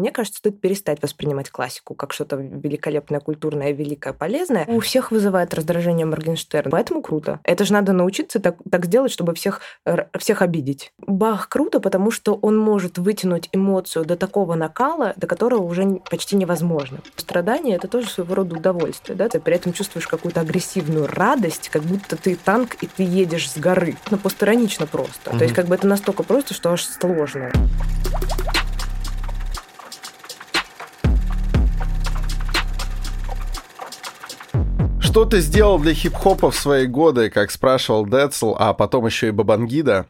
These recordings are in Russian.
Мне кажется, стоит перестать воспринимать классику как что-то великолепное, культурное, великое, полезное. У всех вызывает раздражение Моргенштерн, поэтому круто. Это же надо научиться так, так сделать, чтобы всех, всех обидеть. Бах круто, потому что он может вытянуть эмоцию до такого накала, до которого уже почти невозможно. Страдание — это тоже своего рода удовольствие, да? Ты при этом чувствуешь какую-то агрессивную радость, как будто ты танк, и ты едешь с горы. Но постиронично просто. Mm-hmm. То есть как бы это настолько просто, что аж сложно. Что ты сделал для хип-хопа в свои годы, как спрашивал Децл, а потом еще и Бабангида?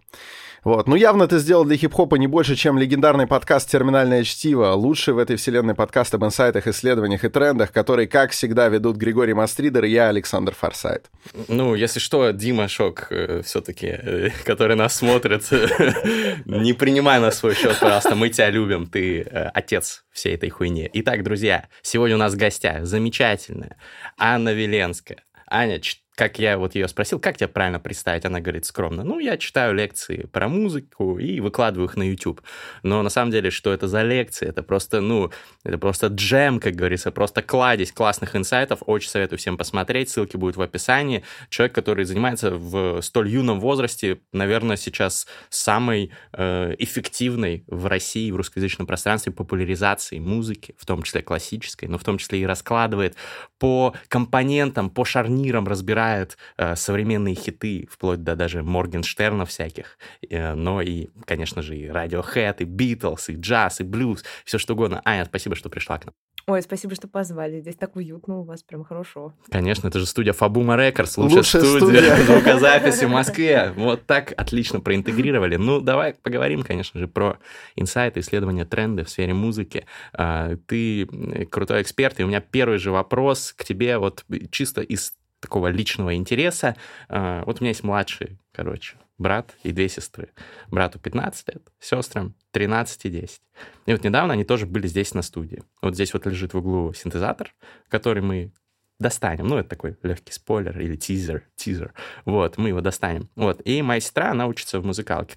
Вот. Ну, явно ты сделал для хип-хопа не больше, чем легендарный подкаст «Терминальное чтиво», лучший в этой вселенной подкаст об инсайтах, исследованиях и трендах, который, как всегда, ведут Григорий Мастридер и я, Александр Форсайт. Ну, если что, Дима Шок э, все-таки, э, который нас смотрит, не принимай на свой счет, пожалуйста, мы тебя любим, ты э, отец всей этой хуйни. Итак, друзья, сегодня у нас в гостях замечательная Анна Веленская. Аня, как я вот ее спросил, как тебя правильно представить, она говорит скромно, ну, я читаю лекции про музыку и выкладываю их на YouTube. Но на самом деле, что это за лекции? Это просто, ну, это просто джем, как говорится, просто кладезь классных инсайтов. Очень советую всем посмотреть, ссылки будут в описании. Человек, который занимается в столь юном возрасте, наверное, сейчас самой э, эффективной в России, в русскоязычном пространстве популяризации музыки, в том числе классической, но в том числе и раскладывает по компонентам, по шарнирам, разбирает играет э, современные хиты, вплоть до даже Моргенштерна всяких, э, но и, конечно же, и Radiohead, и Beatles, и джаз, и блюз, все что угодно. Аня, спасибо, что пришла к нам. Ой, спасибо, что позвали. Здесь так уютно у вас, прям хорошо. Конечно, это же студия Фабума Рекордс, лучшая, лучшая студия, студия звукозаписи в Москве. Вот так отлично проинтегрировали. Ну, давай поговорим, конечно же, про инсайты, исследования, тренды в сфере музыки. А, ты крутой эксперт, и у меня первый же вопрос к тебе вот чисто из такого личного интереса. А, вот у меня есть младший, короче, брат и две сестры. Брату 15 лет, сестрам 13 и 10. И вот недавно они тоже были здесь на студии. Вот здесь вот лежит в углу синтезатор, который мы достанем. Ну, это такой легкий спойлер или тизер, тизер. Вот, мы его достанем. Вот, и моя сестра, она учится в музыкалке.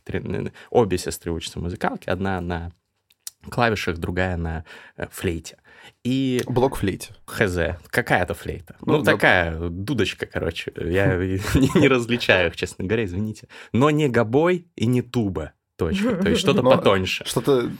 Обе сестры учатся в музыкалке. Одна на клавишах, другая на э, флейте. И... Блок-флейте. Хз. Какая-то флейта. Ну, ну такая да. дудочка, короче. Я не различаю их, честно говоря, извините. Но не гобой и не туба. Точка. То есть что-то потоньше. Что-то...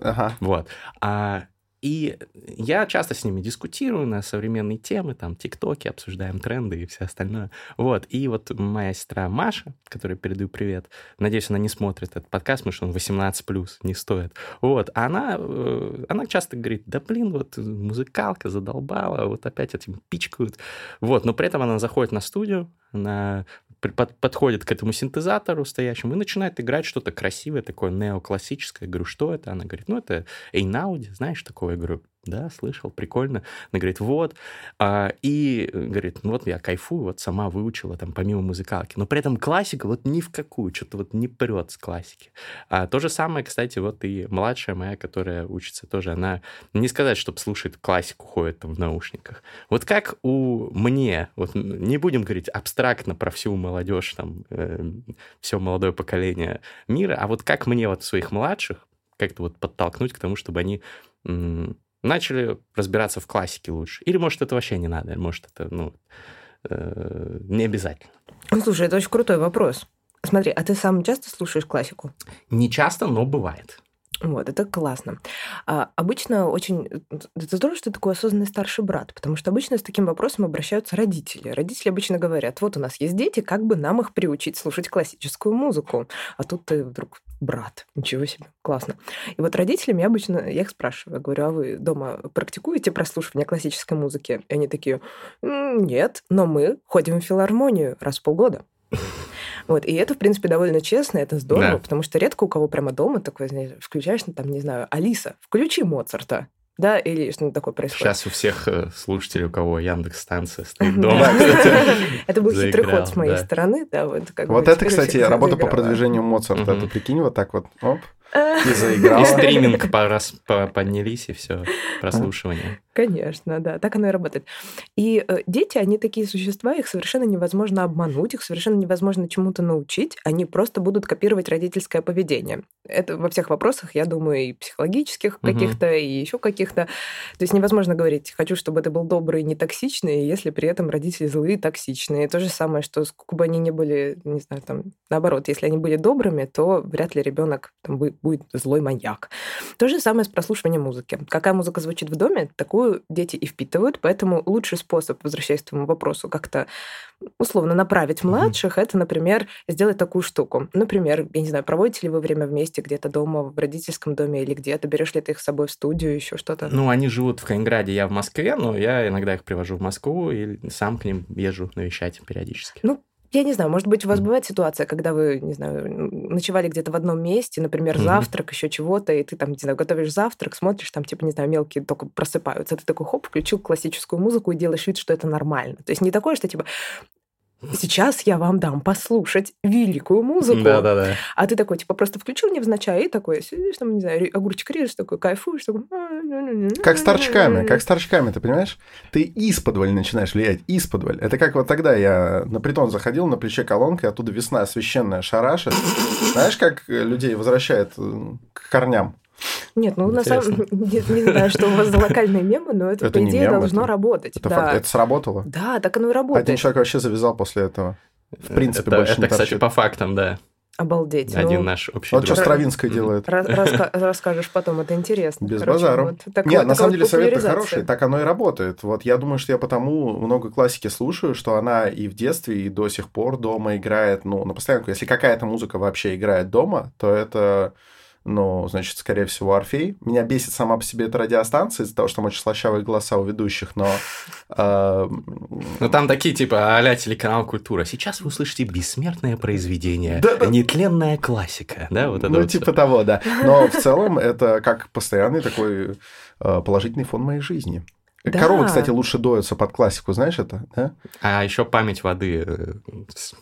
Ага. Вот. А и я часто с ними дискутирую на современные темы, там, тиктоки, обсуждаем тренды и все остальное. Вот, и вот моя сестра Маша, которой передаю привет, надеюсь, она не смотрит этот подкаст, потому что он 18+, не стоит. Вот, она, э, она часто говорит, да блин, вот музыкалка задолбала, вот опять этим пичкают. Вот, но при этом она заходит на студию, она подходит к этому синтезатору стоящему и начинает играть что-то красивое, такое неоклассическое. Я говорю, что это? Она говорит, ну, это Эйнауди, знаешь такое? Я говорю, да, слышал, прикольно. Она говорит, вот. А, и говорит, ну вот я кайфую, вот сама выучила там помимо музыкалки. Но при этом классика вот ни в какую, что-то вот не прет с классики. А то же самое, кстати, вот и младшая моя, которая учится тоже, она не сказать, чтобы слушает классику, ходит там в наушниках. Вот как у мне, вот не будем говорить абстрактно про всю молодежь, там, э, все молодое поколение мира, а вот как мне вот своих младших как-то вот подтолкнуть к тому, чтобы они начали разбираться в классике лучше. Или, может, это вообще не надо, может, это, ну, э, не обязательно. Ну, слушай, это очень крутой вопрос. Смотри, а ты сам часто слушаешь классику? Не часто, но бывает. Вот, это классно. А, обычно очень... Это здорово, что ты такой осознанный старший брат, потому что обычно с таким вопросом обращаются родители. Родители обычно говорят, вот у нас есть дети, как бы нам их приучить слушать классическую музыку? А тут ты вдруг брат. Ничего себе, классно. И вот родителям я обычно, я их спрашиваю, я говорю, а вы дома практикуете прослушивание классической музыки? И они такие, нет, но мы ходим в филармонию раз в полгода. Вот, и это, в принципе, довольно честно, это здорово, да. потому что редко у кого прямо дома такое, знаешь, включаешь, ну, там, не знаю, Алиса, включи Моцарта. Да, или что-то такое происходит. Сейчас у всех э, слушателей, у кого Яндекс станция стоит дома. Это был хитрый ход с моей стороны. Вот это, кстати, работа по продвижению Моцарта. Ты прикинь, вот так вот, оп, и заиграла. И стриминг поднялись, и все, прослушивание. Конечно, да, так оно и работает. И э, дети, они такие существа, их совершенно невозможно обмануть, их совершенно невозможно чему-то научить, они просто будут копировать родительское поведение. Это во всех вопросах, я думаю, и психологических угу. каких-то, и еще каких-то. То есть невозможно говорить, хочу, чтобы ты был добрый и не токсичный, если при этом родители злые и токсичные. То же самое, что сколько бы они ни были, не знаю, там, наоборот, если они были добрыми, то вряд ли ребенок там, будет злой маньяк. То же самое с прослушиванием музыки. Какая музыка звучит в доме, такую такую дети и впитывают, поэтому лучший способ, возвращаясь к твоему вопросу, как-то условно направить младших, mm-hmm. это, например, сделать такую штуку. Например, я не знаю, проводите ли вы время вместе где-то дома, в родительском доме или где-то, берешь ли ты их с собой в студию, еще что-то? Ну, они живут в Калининграде, я в Москве, но я иногда их привожу в Москву и сам к ним езжу навещать периодически. Ну, я не знаю, может быть, у вас бывает ситуация, когда вы, не знаю, ночевали где-то в одном месте, например, mm-hmm. завтрак, еще чего-то, и ты там, не знаю, готовишь завтрак, смотришь, там, типа, не знаю, мелкие только просыпаются. Ты такой, хоп, включил классическую музыку и делаешь вид, что это нормально. То есть не такое, что, типа, сейчас я вам дам послушать великую музыку. Да, да, да. А ты такой, типа, просто включил невзначай и такой, сидишь там, не знаю, огурчик режешь, такой, кайфуешь, такой... Как с торчками, как с торчками, ты понимаешь? Ты исподволь начинаешь влиять, исподволь. Это как вот тогда я на притон заходил, на плече колонка, и оттуда весна священная шарашит. Знаешь, как людей возвращает э, к корням? Нет, ну на самом деле, не, не знаю, что у вас за локальные мемы, но это, это по идее, мем, должно это, работать. Это, да. факт, это сработало? Да, так оно и работает. Один человек вообще завязал после этого. В принципе, это, больше это не кстати, торчит. по фактам, да. Обалдеть. Один ну, наш общий Вот друг. что Стравинская делает. Раска- расскажешь потом, это интересно. Без Короче, базара. вот такой- Нет, на самом вот деле совет популяризация. хороший, так оно и работает. Вот я думаю, что я потому много классики слушаю, что она и в детстве, и до сих пор дома играет, ну, на постоянку. Если какая-то музыка вообще играет дома, то это ну, значит, скорее всего, Орфей. Меня бесит сама по себе эта радиостанция из-за того, что там очень слащавые голоса у ведущих, но... э, Ну, там такие, типа, а телеканал «Культура». Сейчас вы услышите бессмертное произведение, нетленная классика, да? Вот это ну, вот типа того, да. Но в целом это как постоянный такой э, положительный фон моей жизни. Да. Коровы, кстати, лучше доются под классику, знаешь это? Да? А еще память воды э,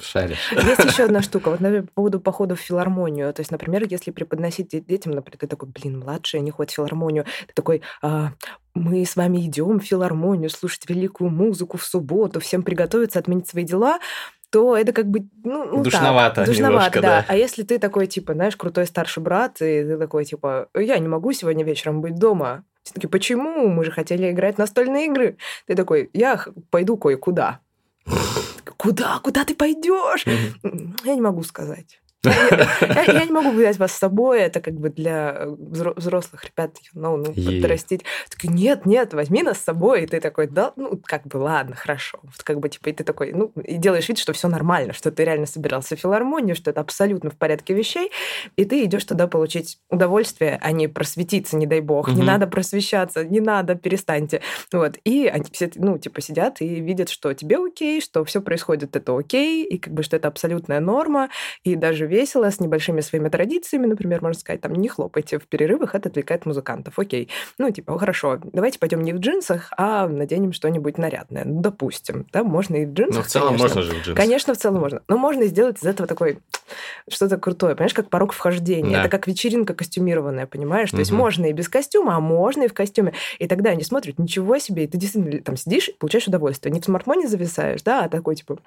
шаришь. Есть еще одна штука, вот, например, по поводу похода в филармонию. То есть, например, если преподносить де- детям, например, ты такой, блин, младшие, они ходят в филармонию, ты такой, «А, мы с вами идем в филармонию слушать великую музыку в субботу, всем приготовиться, отменить свои дела, то это как бы, ну, ну так, Душновато душновато, немножко, да. да. А если ты такой, типа, знаешь, крутой старший брат, и ты такой, типа, я не могу сегодня вечером быть дома. Все такие, почему? Мы же хотели играть в настольные игры. Ты такой, я пойду кое-куда. Куда? Куда ты пойдешь? Я не могу сказать. Я, я- не могу взять вас с собой, это как бы для э, взро- взрослых ребят, ну, ну, Е. подрастить. Такой, нет, нет, возьми нас с собой. И ты такой, да, ну, как бы, ладно, хорошо. Вот как бы, типа, и ты такой, ну, и делаешь вид, что все нормально, что ты реально собирался в филармонию, что это абсолютно в порядке вещей, и ты идешь туда получить удовольствие, а не просветиться, не дай бог. Не Мгм. надо просвещаться, не надо, перестаньте. Вот. И они все, ну, типа, сидят и видят, что тебе окей, что все происходит, это окей, и как бы, что это абсолютная норма, и даже весело, с небольшими своими традициями, например, можно сказать, там, не хлопайте в перерывах, это отвлекает музыкантов, окей. Ну, типа, хорошо, давайте пойдем не в джинсах, а наденем что-нибудь нарядное, ну, допустим, да, можно и в джинсах, Ну, в целом конечно. можно же в джинсах. Конечно, в целом можно. Но можно сделать из этого такой что-то крутое, понимаешь, как порог вхождения. Да. Это как вечеринка костюмированная, понимаешь? То есть Мгм. можно и без костюма, а можно и в костюме. И тогда они смотрят, ничего себе, и ты действительно там сидишь и получаешь удовольствие. Не в смартфоне зависаешь, да, а такой типа,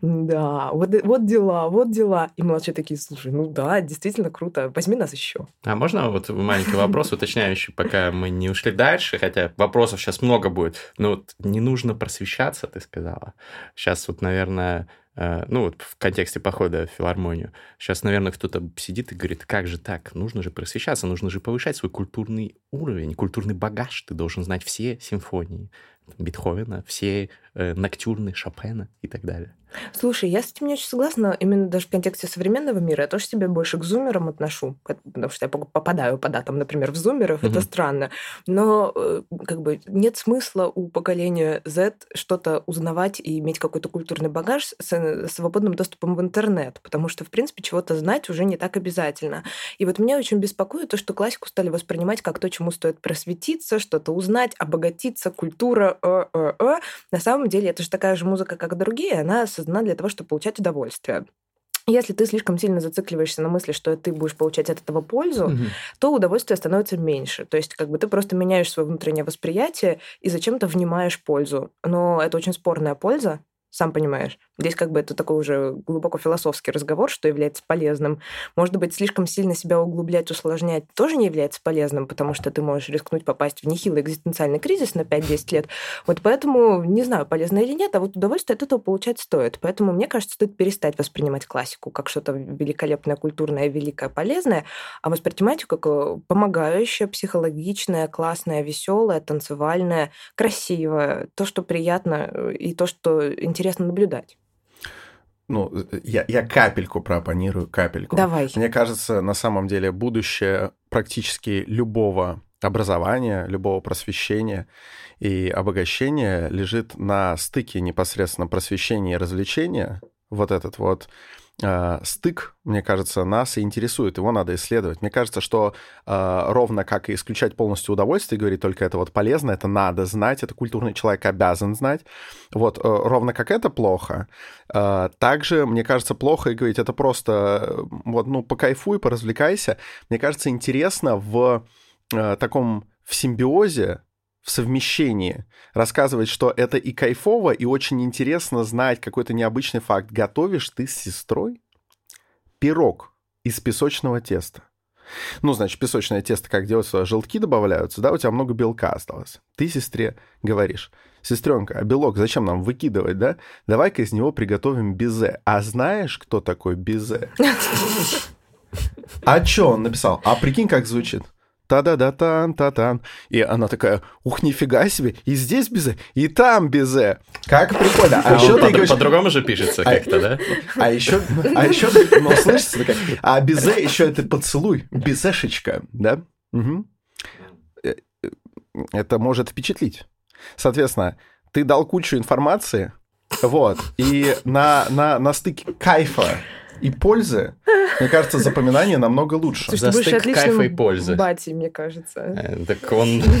да, вот, вот дела, вот дела. И младшие такие, слушай, ну да, действительно круто, возьми нас еще. А можно вот маленький вопрос уточняющий, пока мы не ушли дальше, хотя вопросов сейчас много будет, но вот не нужно просвещаться, ты сказала. Сейчас вот, наверное, э, ну вот в контексте похода в филармонию, сейчас, наверное, кто-то сидит и говорит, как же так, нужно же просвещаться, нужно же повышать свой культурный уровень, культурный багаж, ты должен знать все симфонии Бетховена, все ноктюрны Шопена и так далее. Слушай, я с этим не очень согласна, именно даже в контексте современного мира. Я тоже себя больше к зумерам отношу, потому что я попадаю по датам, например, в зумеров, это Мгм. странно. Но э, как бы нет смысла у поколения Z что-то узнавать и иметь какой-то культурный багаж с с свободным доступом в интернет, потому что, в принципе, чего-то знать уже не так обязательно. И вот меня очень беспокоит то, что классику стали воспринимать как то, чему стоит просветиться, что-то узнать, обогатиться, культура, э, э, э. На самом деле это же такая же музыка, как и другие, она создана для того, чтобы получать удовольствие. Если ты слишком сильно зацикливаешься на мысли, что ты будешь получать от этого пользу, угу. то удовольствие становится меньше. То есть как бы ты просто меняешь свое внутреннее восприятие и зачем-то внимаешь пользу. Но это очень спорная польза, сам понимаешь. Здесь как бы это такой уже глубоко философский разговор, что является полезным. Может быть, слишком сильно себя углублять, усложнять тоже не является полезным, потому что ты можешь рискнуть попасть в нехилый экзистенциальный кризис на 5-10 лет. Вот поэтому, не знаю, полезно или нет, а вот удовольствие от этого получать стоит. Поэтому, мне кажется, стоит перестать воспринимать классику как что-то великолепное, культурное, великое, полезное, а воспринимать ее как э, помогающее, психологичное, классное, веселое, танцевальное, красивое, то, что приятно э, и то, что интересно наблюдать ну, я, я капельку проопонирую, капельку. Давай. Мне кажется, на самом деле будущее практически любого образования, любого просвещения и обогащения лежит на стыке непосредственно просвещения и развлечения. Вот этот вот э, стык, мне кажется, нас и интересует, его надо исследовать. Мне кажется, что э, ровно как исключать полностью удовольствие, говорить только это вот полезно, это надо знать, это культурный человек обязан знать, вот э, ровно как это плохо, э, также, мне кажется, плохо и говорить, это просто вот, ну, покайфуй, поразвлекайся. Мне кажется, интересно в э, таком в симбиозе в совмещении рассказывать, что это и кайфово, и очень интересно знать какой-то необычный факт. Готовишь ты с сестрой пирог из песочного теста. Ну, значит, песочное тесто как делается, желтки добавляются, да, у тебя много белка осталось. Ты сестре говоришь, сестренка, а белок зачем нам выкидывать, да? Давай-ка из него приготовим безе. А знаешь, кто такой безе? А что он написал? А прикинь, как звучит та-да-да-тан, та-тан. И она такая, ух, нифига себе, и здесь безе, и там безе. Как прикольно. А, а еще ты говоришь... По-другому же пишется а как-то, да? А еще, а еще, ну, слышите, такая, а безе еще это поцелуй, безешечка, да? Это может впечатлить. Соответственно, ты дал кучу информации, вот, и на, на, на стыке кайфа и пользы, мне кажется, запоминание намного лучше. Слушай, За стык кайфа и пользы. Бати, мне кажется. Э, так он...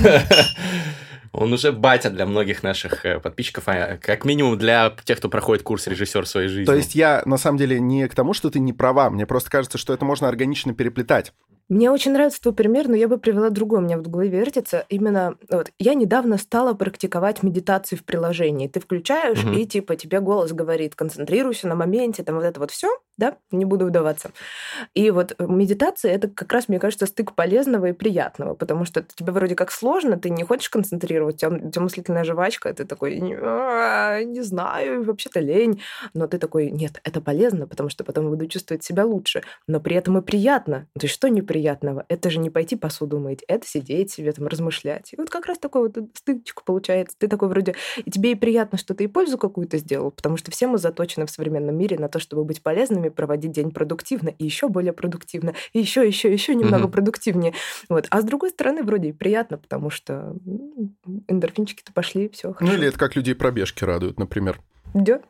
Он уже батя для многих наших э, подписчиков, а как минимум для тех, кто проходит курс режиссер своей жизни. То есть я на самом деле не к тому, что ты не права, мне просто кажется, что это можно органично переплетать. Мне очень нравится твой пример, но я бы привела другой. У меня в голове вертится именно... Вот, я недавно стала практиковать медитации в приложении. Ты включаешь, угу. и типа тебе голос говорит, концентрируйся на моменте, там вот это вот все, да, не буду вдаваться. И вот медитация — это как раз, мне кажется, стык полезного и приятного, потому что тебе вроде как сложно, ты не хочешь концентрироваться, у тебя мыслительная жвачка, ты такой, не, «А, не знаю, вообще-то лень, но ты такой, нет, это полезно, потому что потом буду чувствовать себя лучше, но при этом и приятно. То есть что неприятно? Приятного. Это же не пойти посуду мыть, это сидеть себе там, размышлять. И вот как раз такой вот стычка получается. Ты такой вроде... И тебе и приятно, что ты и пользу какую-то сделал, потому что все мы заточены в современном мире на то, чтобы быть полезными, проводить день продуктивно, и еще более продуктивно, и еще, еще, еще немного угу. продуктивнее. Вот. А с другой стороны, вроде и приятно, потому что эндорфинчики-то пошли, все хорошо. Ну или это как людей пробежки радуют, например. Да.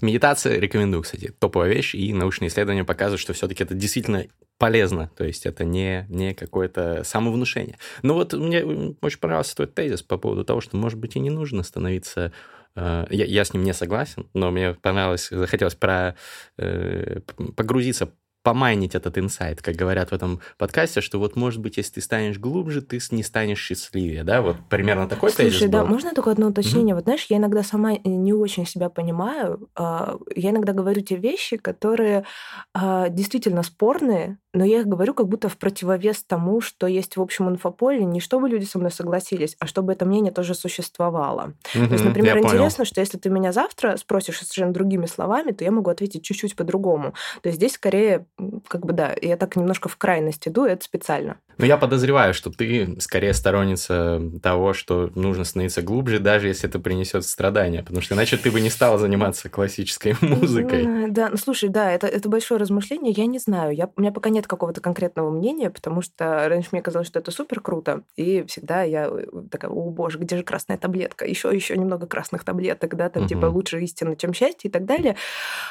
Медитация рекомендую, кстати. Топовая вещь, и научные исследования показывают, что все-таки это действительно полезно, то есть это не, не какое-то самовнушение. Но вот мне очень понравился твой тезис по поводу того, что, может быть, и не нужно становиться э, я, я с ним не согласен, но мне понравилось, захотелось про, э, погрузиться помайнить этот инсайт, как говорят в этом подкасте, что вот, может быть, если ты станешь глубже, ты не станешь счастливее, да? Вот примерно такой Слушай, тезис да, был. можно только одно уточнение? Mm-hmm. Вот знаешь, я иногда сама не очень себя понимаю. А, я иногда говорю те вещи, которые а, действительно спорные, но я их говорю как будто в противовес тому, что есть в общем инфополе, не чтобы люди со мной согласились, а чтобы это мнение тоже существовало. Mm-hmm, то есть, например, интересно, что если ты меня завтра спросишь совершенно другими словами, то я могу ответить чуть-чуть по-другому. То есть здесь скорее как бы да, я так немножко в крайность иду, это специально. Но я подозреваю, что ты скорее сторонница того, что нужно становиться глубже, даже если это принесет страдания, потому что иначе ты бы не стала заниматься классической музыкой. Да, ну слушай, да, это, это большое размышление, я не знаю, я, у меня пока нет какого-то конкретного мнения, потому что раньше мне казалось, что это супер круто, и всегда я э, такая, о боже, где же красная таблетка, еще еще немного красных таблеток, да, там угу. типа лучше истина, чем счастье и так далее.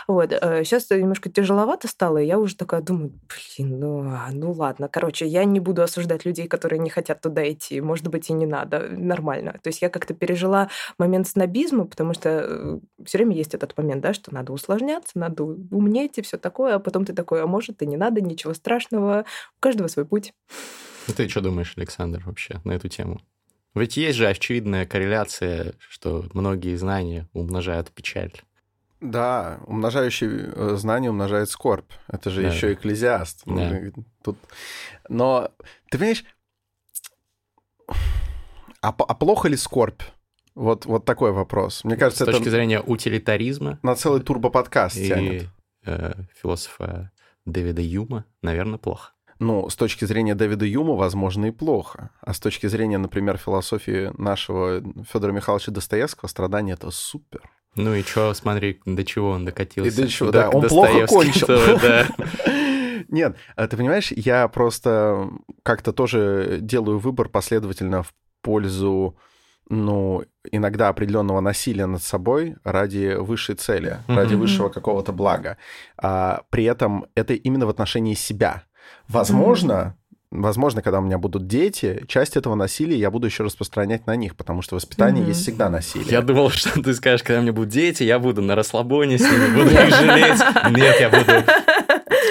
Вот, сейчас э, немножко тяжеловато стало, и я уже такая думаю, блин, ну, а, ну ладно, короче, я не буду буду осуждать людей, которые не хотят туда идти. Может быть, и не надо. Нормально. То есть я как-то пережила момент снобизма, потому что э, все время есть этот момент, да, что надо усложняться, надо умнеть и все такое, а потом ты такой, а может, и не надо, ничего страшного. У каждого свой путь. Ну, ты что думаешь, Александр, вообще на эту тему? Ведь есть же очевидная корреляция, что многие знания умножают печаль. Да, умножающий э, знание умножает скорбь. Это же да. еще экклезиаст. Да. Тут... Но ты понимаешь, а, а плохо ли скорбь? Вот, вот такой вопрос. Мне кажется, С точки зрения утилитаризма. На целый турбоподкаст и, тянет. Э, философа Дэвида Юма, наверное, плохо. Ну, с точки зрения Дэвида Юма, возможно, и плохо. А с точки зрения, например, философии нашего Федора Михайловича Достоевского, страдание это супер. Ну и что, смотри, до чего он докатился. И до чего, да, он плохо кончил. Да. Нет, а ты понимаешь, я просто как-то тоже делаю выбор последовательно в пользу, ну, иногда определенного насилия над собой ради высшей цели, ради высшего какого-то блага. А при этом это именно в отношении себя. Возможно, возможно, когда у меня будут дети, часть этого насилия я буду еще распространять на них, потому что воспитание mm-hmm. есть всегда насилие. Я думал, что ты скажешь, когда у меня будут дети, я буду на расслабоне с ними, буду их жалеть. Нет, я буду...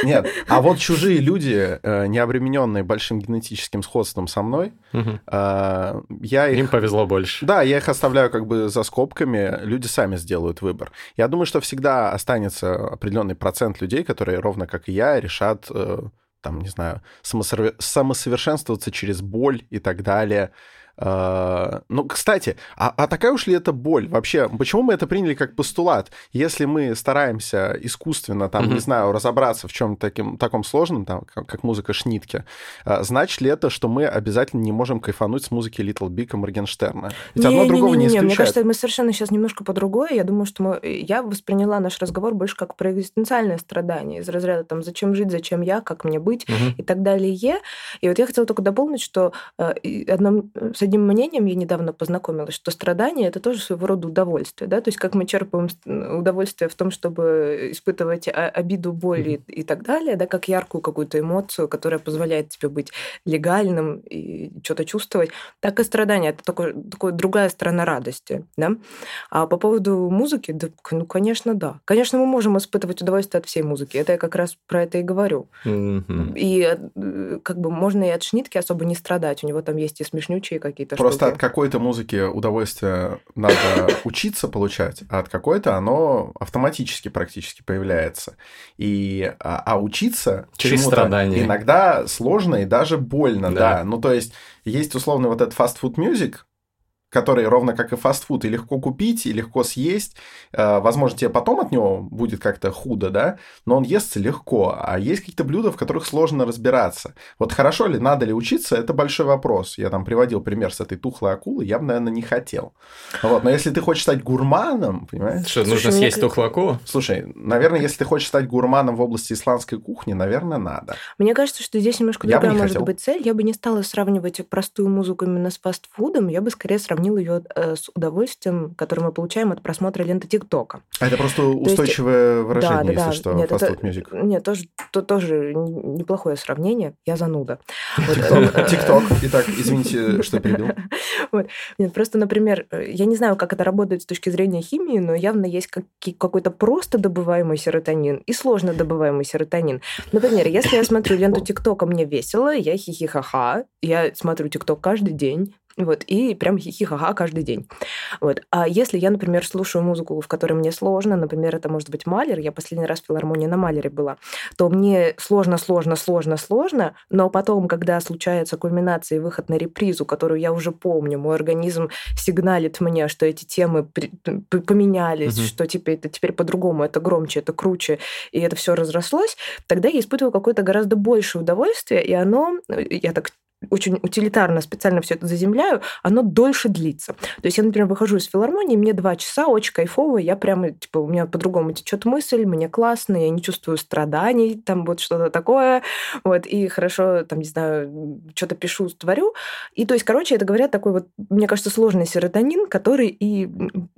Нет, а вот чужие люди, э, не обремененные большим генетическим сходством со мной, угу. я их... Им повезло больше. Да, я их оставляю как бы за скобками, люди сами сделают выбор. Я думаю, что всегда останется определенный процент людей, которые, ровно как и я, решат э, там, не знаю, самосовершенствоваться через боль и так далее. А, ну, кстати, а, а такая уж ли это боль? Вообще, почему мы это приняли как постулат? Если мы стараемся искусственно, там, mm-hmm. не знаю, разобраться в чем таким таком сложном, там, как, как музыка Шнитке, а, значит ли это, что мы обязательно не можем кайфануть с музыки Little Big и Моргенштерна? Ведь не, одно не, другого не, не, не, исключает. Мне кажется, мы совершенно сейчас немножко по-другое. Я думаю, что мы... я восприняла наш разговор больше как про экзистенциальное страдание из разряда там «зачем жить, зачем я, как мне быть» mm-hmm. и так далее. И вот я хотела только дополнить, что э, одно с одним мнением я недавно познакомилась, что страдание это тоже своего рода удовольствие, да, то есть как мы черпаем удовольствие в том, чтобы испытывать обиду, боль mm-hmm. и, и так далее, да, как яркую какую-то эмоцию, которая позволяет тебе быть легальным и что-то чувствовать, так и страдание это такое, такое другая сторона радости, да. А по поводу музыки, да, ну, конечно, да. Конечно, мы можем испытывать удовольствие от всей музыки. Это я как раз про это и говорю. Mm-hmm. И э, как бы можно и от Шнитки особо не страдать. У него там есть и смешнючие какие-то Просто штуки. от какой-то музыки удовольствие надо учиться получать, а от какой-то оно автоматически практически появляется. И, а, а учиться Через страдания. иногда сложно и даже больно, да. да. Ну, то есть, есть условно вот этот fast food music, который ровно как и фастфуд, и легко купить, и легко съесть. Э, возможно, тебе потом от него будет как-то худо, да, но он естся легко. А есть какие-то блюда, в которых сложно разбираться. Вот хорошо ли, надо ли учиться, это большой вопрос. Я там приводил пример с этой тухлой акулы, я бы, наверное, не хотел. Вот, но если ты хочешь стать гурманом, понимаешь? Что, нужно Слушай, съесть мне... тухлую акулу? Слушай, наверное, если ты хочешь стать гурманом в области исландской кухни, наверное, надо. Мне кажется, что здесь немножко другая может хотел. быть цель. Я бы не стала сравнивать простую музыку именно с фастфудом, я бы скорее сравнила сравнил ее э, с удовольствием, которое мы получаем от просмотра ленты ТикТока. А это просто устойчивое есть, выражение, да, если да, что, нет, fast food music. Нет, тоже, то, тоже неплохое сравнение. Я зануда. Э, ТикТок. Итак, извините, что перебил. Нет, просто, например, э, я не знаю, как это работает с точки зрения химии, но явно есть какой-то просто добываемый серотонин и сложно добываемый серотонин. Например, если я смотрю ленту ТикТока, мне весело, я хихихаха, я смотрю ТикТок каждый день, вот, и прям хихи-ха-ха каждый день. Вот. А если я, например, слушаю музыку, в которой мне сложно, например, это может быть Малер, я последний раз в филармонии на Малере была, то мне сложно, сложно, сложно, сложно, но потом, когда случается кульминация и выход на репризу, которую я уже помню, мой организм сигналит мне, что эти темы поменялись, угу. что теперь это теперь по-другому, это громче, это круче, и это все разрослось, тогда я испытываю какое-то гораздо большее удовольствие, и оно, я так очень утилитарно специально все это заземляю, оно дольше длится. То есть я, например, выхожу из филармонии, мне два часа, очень кайфово, я прямо, типа, у меня по-другому течет мысль, мне классно, я не чувствую страданий, там вот что-то такое, вот, и хорошо, там, не знаю, что-то пишу, творю. И то есть, короче, это говорят такой вот, мне кажется, сложный серотонин, который и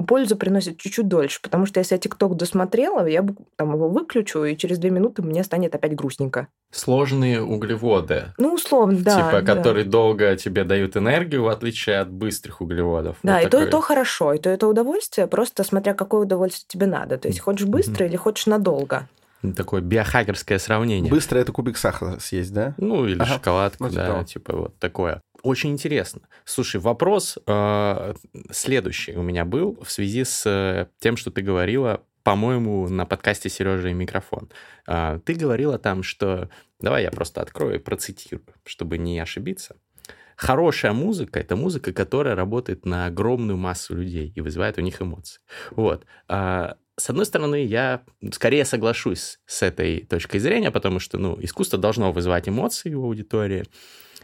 пользу приносит чуть-чуть дольше, потому что если я ТикТок досмотрела, я там его выключу, и через две минуты мне станет опять грустненько. Сложные углеводы. Ну, условно, да. Типа, да. которые долго тебе дают энергию, в отличие от быстрых углеводов. Да, вот и такой... то, и то хорошо, и то, и то удовольствие, просто смотря какое удовольствие тебе надо. То есть, хочешь быстро mm-hmm. или хочешь надолго. Такое биохакерское сравнение. Быстро это кубик сахара съесть, да? Ну, или ага. шоколадку, ну, да, типа вот такое. Очень интересно. Слушай, вопрос э, следующий у меня был в связи с э, тем, что ты говорила по-моему, на подкасте Сережа и микрофон. Э, ты говорила там, что... Давай я просто открою и процитирую, чтобы не ошибиться. Хорошая музыка — это музыка, которая работает на огромную массу людей и вызывает у них эмоции. Вот. А, с одной стороны, я скорее соглашусь с этой точкой зрения, потому что, ну, искусство должно вызывать эмоции у аудитории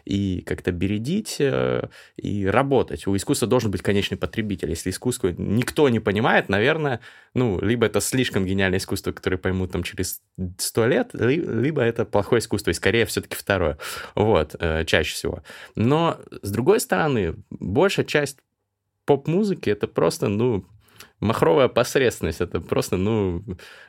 и как-то бередить э, и работать. У искусства должен быть конечный потребитель. Если искусство никто не понимает, наверное, ну, либо это слишком гениальное искусство, которое поймут там через сто лет, либо это плохое искусство, и скорее все-таки второе. Вот, э, чаще всего. Но, с другой стороны, большая часть поп-музыки это просто, ну, махровая посредственность, это просто, ну,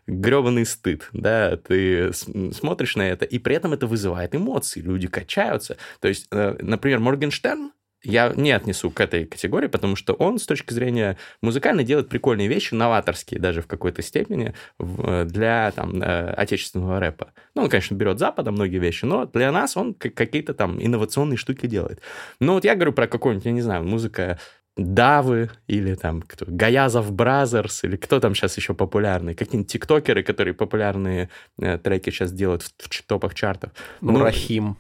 гребаный стыд, да, ты смотришь на это, и при этом это вызывает эмоции, люди качаются. То есть, э, например, Моргенштерн, я не отнесу к этой категории, потому что он с точки зрения музыкальной делает прикольные вещи, новаторские даже в какой-то степени для там, э, отечественного рэпа. Ну, он, конечно, берет Запада многие вещи, но для нас он какие-то там инновационные штуки делает. Но вот я говорю про какую-нибудь, я не знаю, музыка Давы или там кто, Gayazovs Brothers или кто там сейчас еще популярный, какие-нибудь тиктокеры, которые популярные э, треки сейчас делают в, в топах чартов. Ну, ну, Рахим.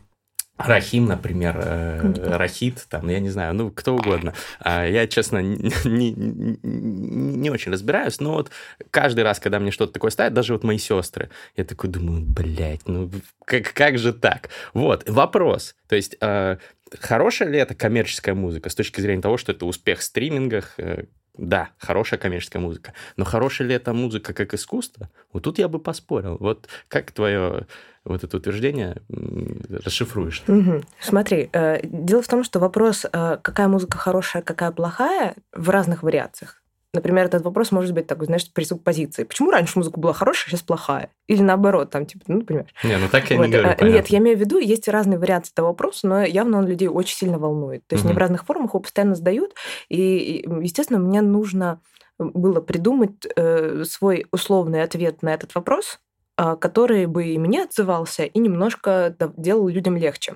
Рахим, например, э, Рахит, там, я не знаю, ну, кто угодно. А я, честно, не, не, не очень разбираюсь, но вот каждый раз, когда мне что-то такое ставят, даже вот мои сестры, я такой думаю, блядь, ну, как, как же так? Вот, вопрос. То есть, э, хорошая ли это коммерческая музыка с точки зрения того, что это успех в стримингах, э, да, хорошая коммерческая музыка. Но хорошая ли это музыка как искусство? Вот тут я бы поспорил. Вот как твое вот это утверждение расшифруешь? Угу. Смотри, э, дело в том, что вопрос, э, какая музыка хорошая, какая плохая, в разных вариациях. Например, этот вопрос может быть такой, знаешь, пресуппозиции. Почему раньше музыка была хорошая, сейчас плохая? Или наоборот, там, типа, ну, понимаешь? Не, ну так я вот. не говорю, понятно. Нет, я имею в виду, есть разные вариации этого вопроса, но явно он людей очень сильно волнует. То есть угу. не в разных формах его постоянно задают, и, естественно, мне нужно было придумать э, свой условный ответ на этот вопрос, а, который бы и мне отзывался, и немножко делал людям легче.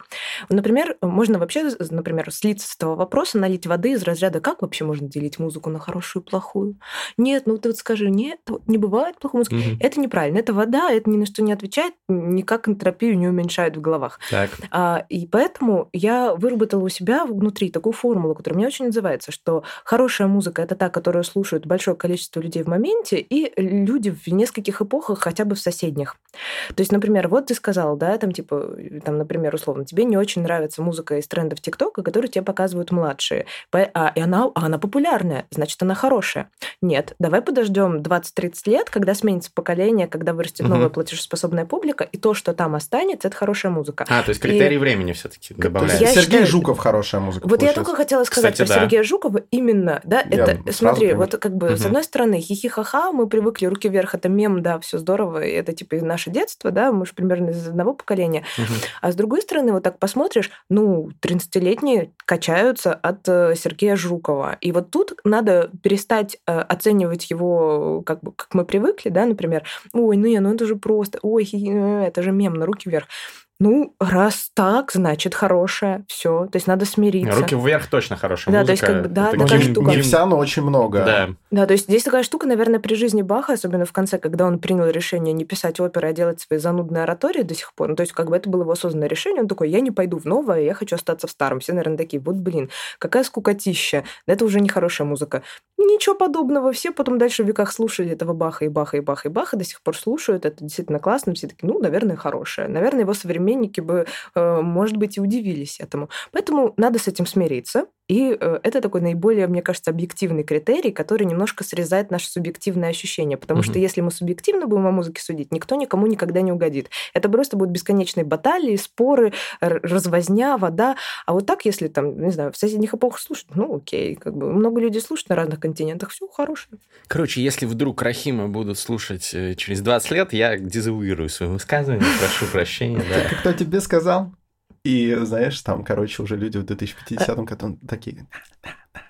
Например, можно вообще, например, слиться с этого вопроса, налить воды из разряда, как вообще можно делить музыку на хорошую и плохую? Нет, ну ты вот скажи, нет, не бывает плохой музыки. Угу. Это неправильно. Это вода, это ни на что не отвечает, никак энтропию не уменьшает в головах. Так. А, и поэтому я выработала у себя внутри такую формулу, которая мне очень называется, что хорошая музыка — это та, которую слушают большое количество людей в моменте, и люди в нескольких эпохах хотя бы в соседях соседних. То есть, например, вот ты сказал, да, там типа, там, например, условно, тебе не очень нравится музыка из трендов ТикТока, которую тебе показывают младшие, а, и она, а она популярная, значит, она хорошая. Нет, давай подождем 20-30 лет, когда сменится поколение, когда вырастет угу. новая платежеспособная публика, и то, что там останется, это хорошая музыка. А, то есть критерий и... времени все-таки добавляется. Сергей считаю... Жуков хорошая музыка. Вот получается. я только хотела сказать Кстати, про да. Сергея Жукова именно, да, я это, смотри, вот как бы угу. с одной стороны, хихихаха, мы привыкли, руки вверх, это мем, да, все здорово, и это типа наш наше детство, да, мы же примерно из одного поколения. Угу. А с другой стороны, вот так посмотришь, ну, 30-летние качаются от э, Сергея Жукова. И вот тут надо перестать э, оценивать его, как бы, как мы привыкли, да, например, ой, ну, ну это же просто, ой, э, это же мем, на руки вверх ну, раз так, значит, хорошая, все. То есть надо смириться. Руки вверх точно хорошая да, музыка. То есть, как бы, да, это такая штука. Не вся, но очень много. Да. Да, то есть здесь такая штука, наверное, при жизни Баха, особенно в конце, когда он принял решение не писать оперы, а делать свои занудные оратории до сих пор. Ну, то есть, как бы это было его осознанное решение. Он такой, я не пойду в новое, я хочу остаться в старом. Все, наверное, такие, вот, блин, какая скукотища. Это уже не хорошая музыка. Ничего подобного. Все потом дальше в веках слушали этого Баха и Баха и Баха и Баха, до сих пор слушают. Это действительно классно. Все такие, ну, наверное, хорошая. Наверное, его современники современники бы, э, может быть, и удивились этому. Поэтому надо с этим смириться. И э, это такой наиболее, мне кажется, объективный критерий, который немножко срезает наши субъективные ощущения. Потому mm-hmm. что если мы субъективно будем о музыке судить, никто никому никогда не угодит. Это просто будут бесконечные баталии, споры, развозня, вода. А вот так, если там, не знаю, в соседних эпохах слушать, ну окей, как бы много людей слушают на разных континентах, все хорошее. Короче, если вдруг Рахима будут слушать э, через 20 лет, я дезавуирую свое высказывание, прошу прощения. Кто тебе сказал? И, знаешь, там, короче, уже люди в 2050-м году такие...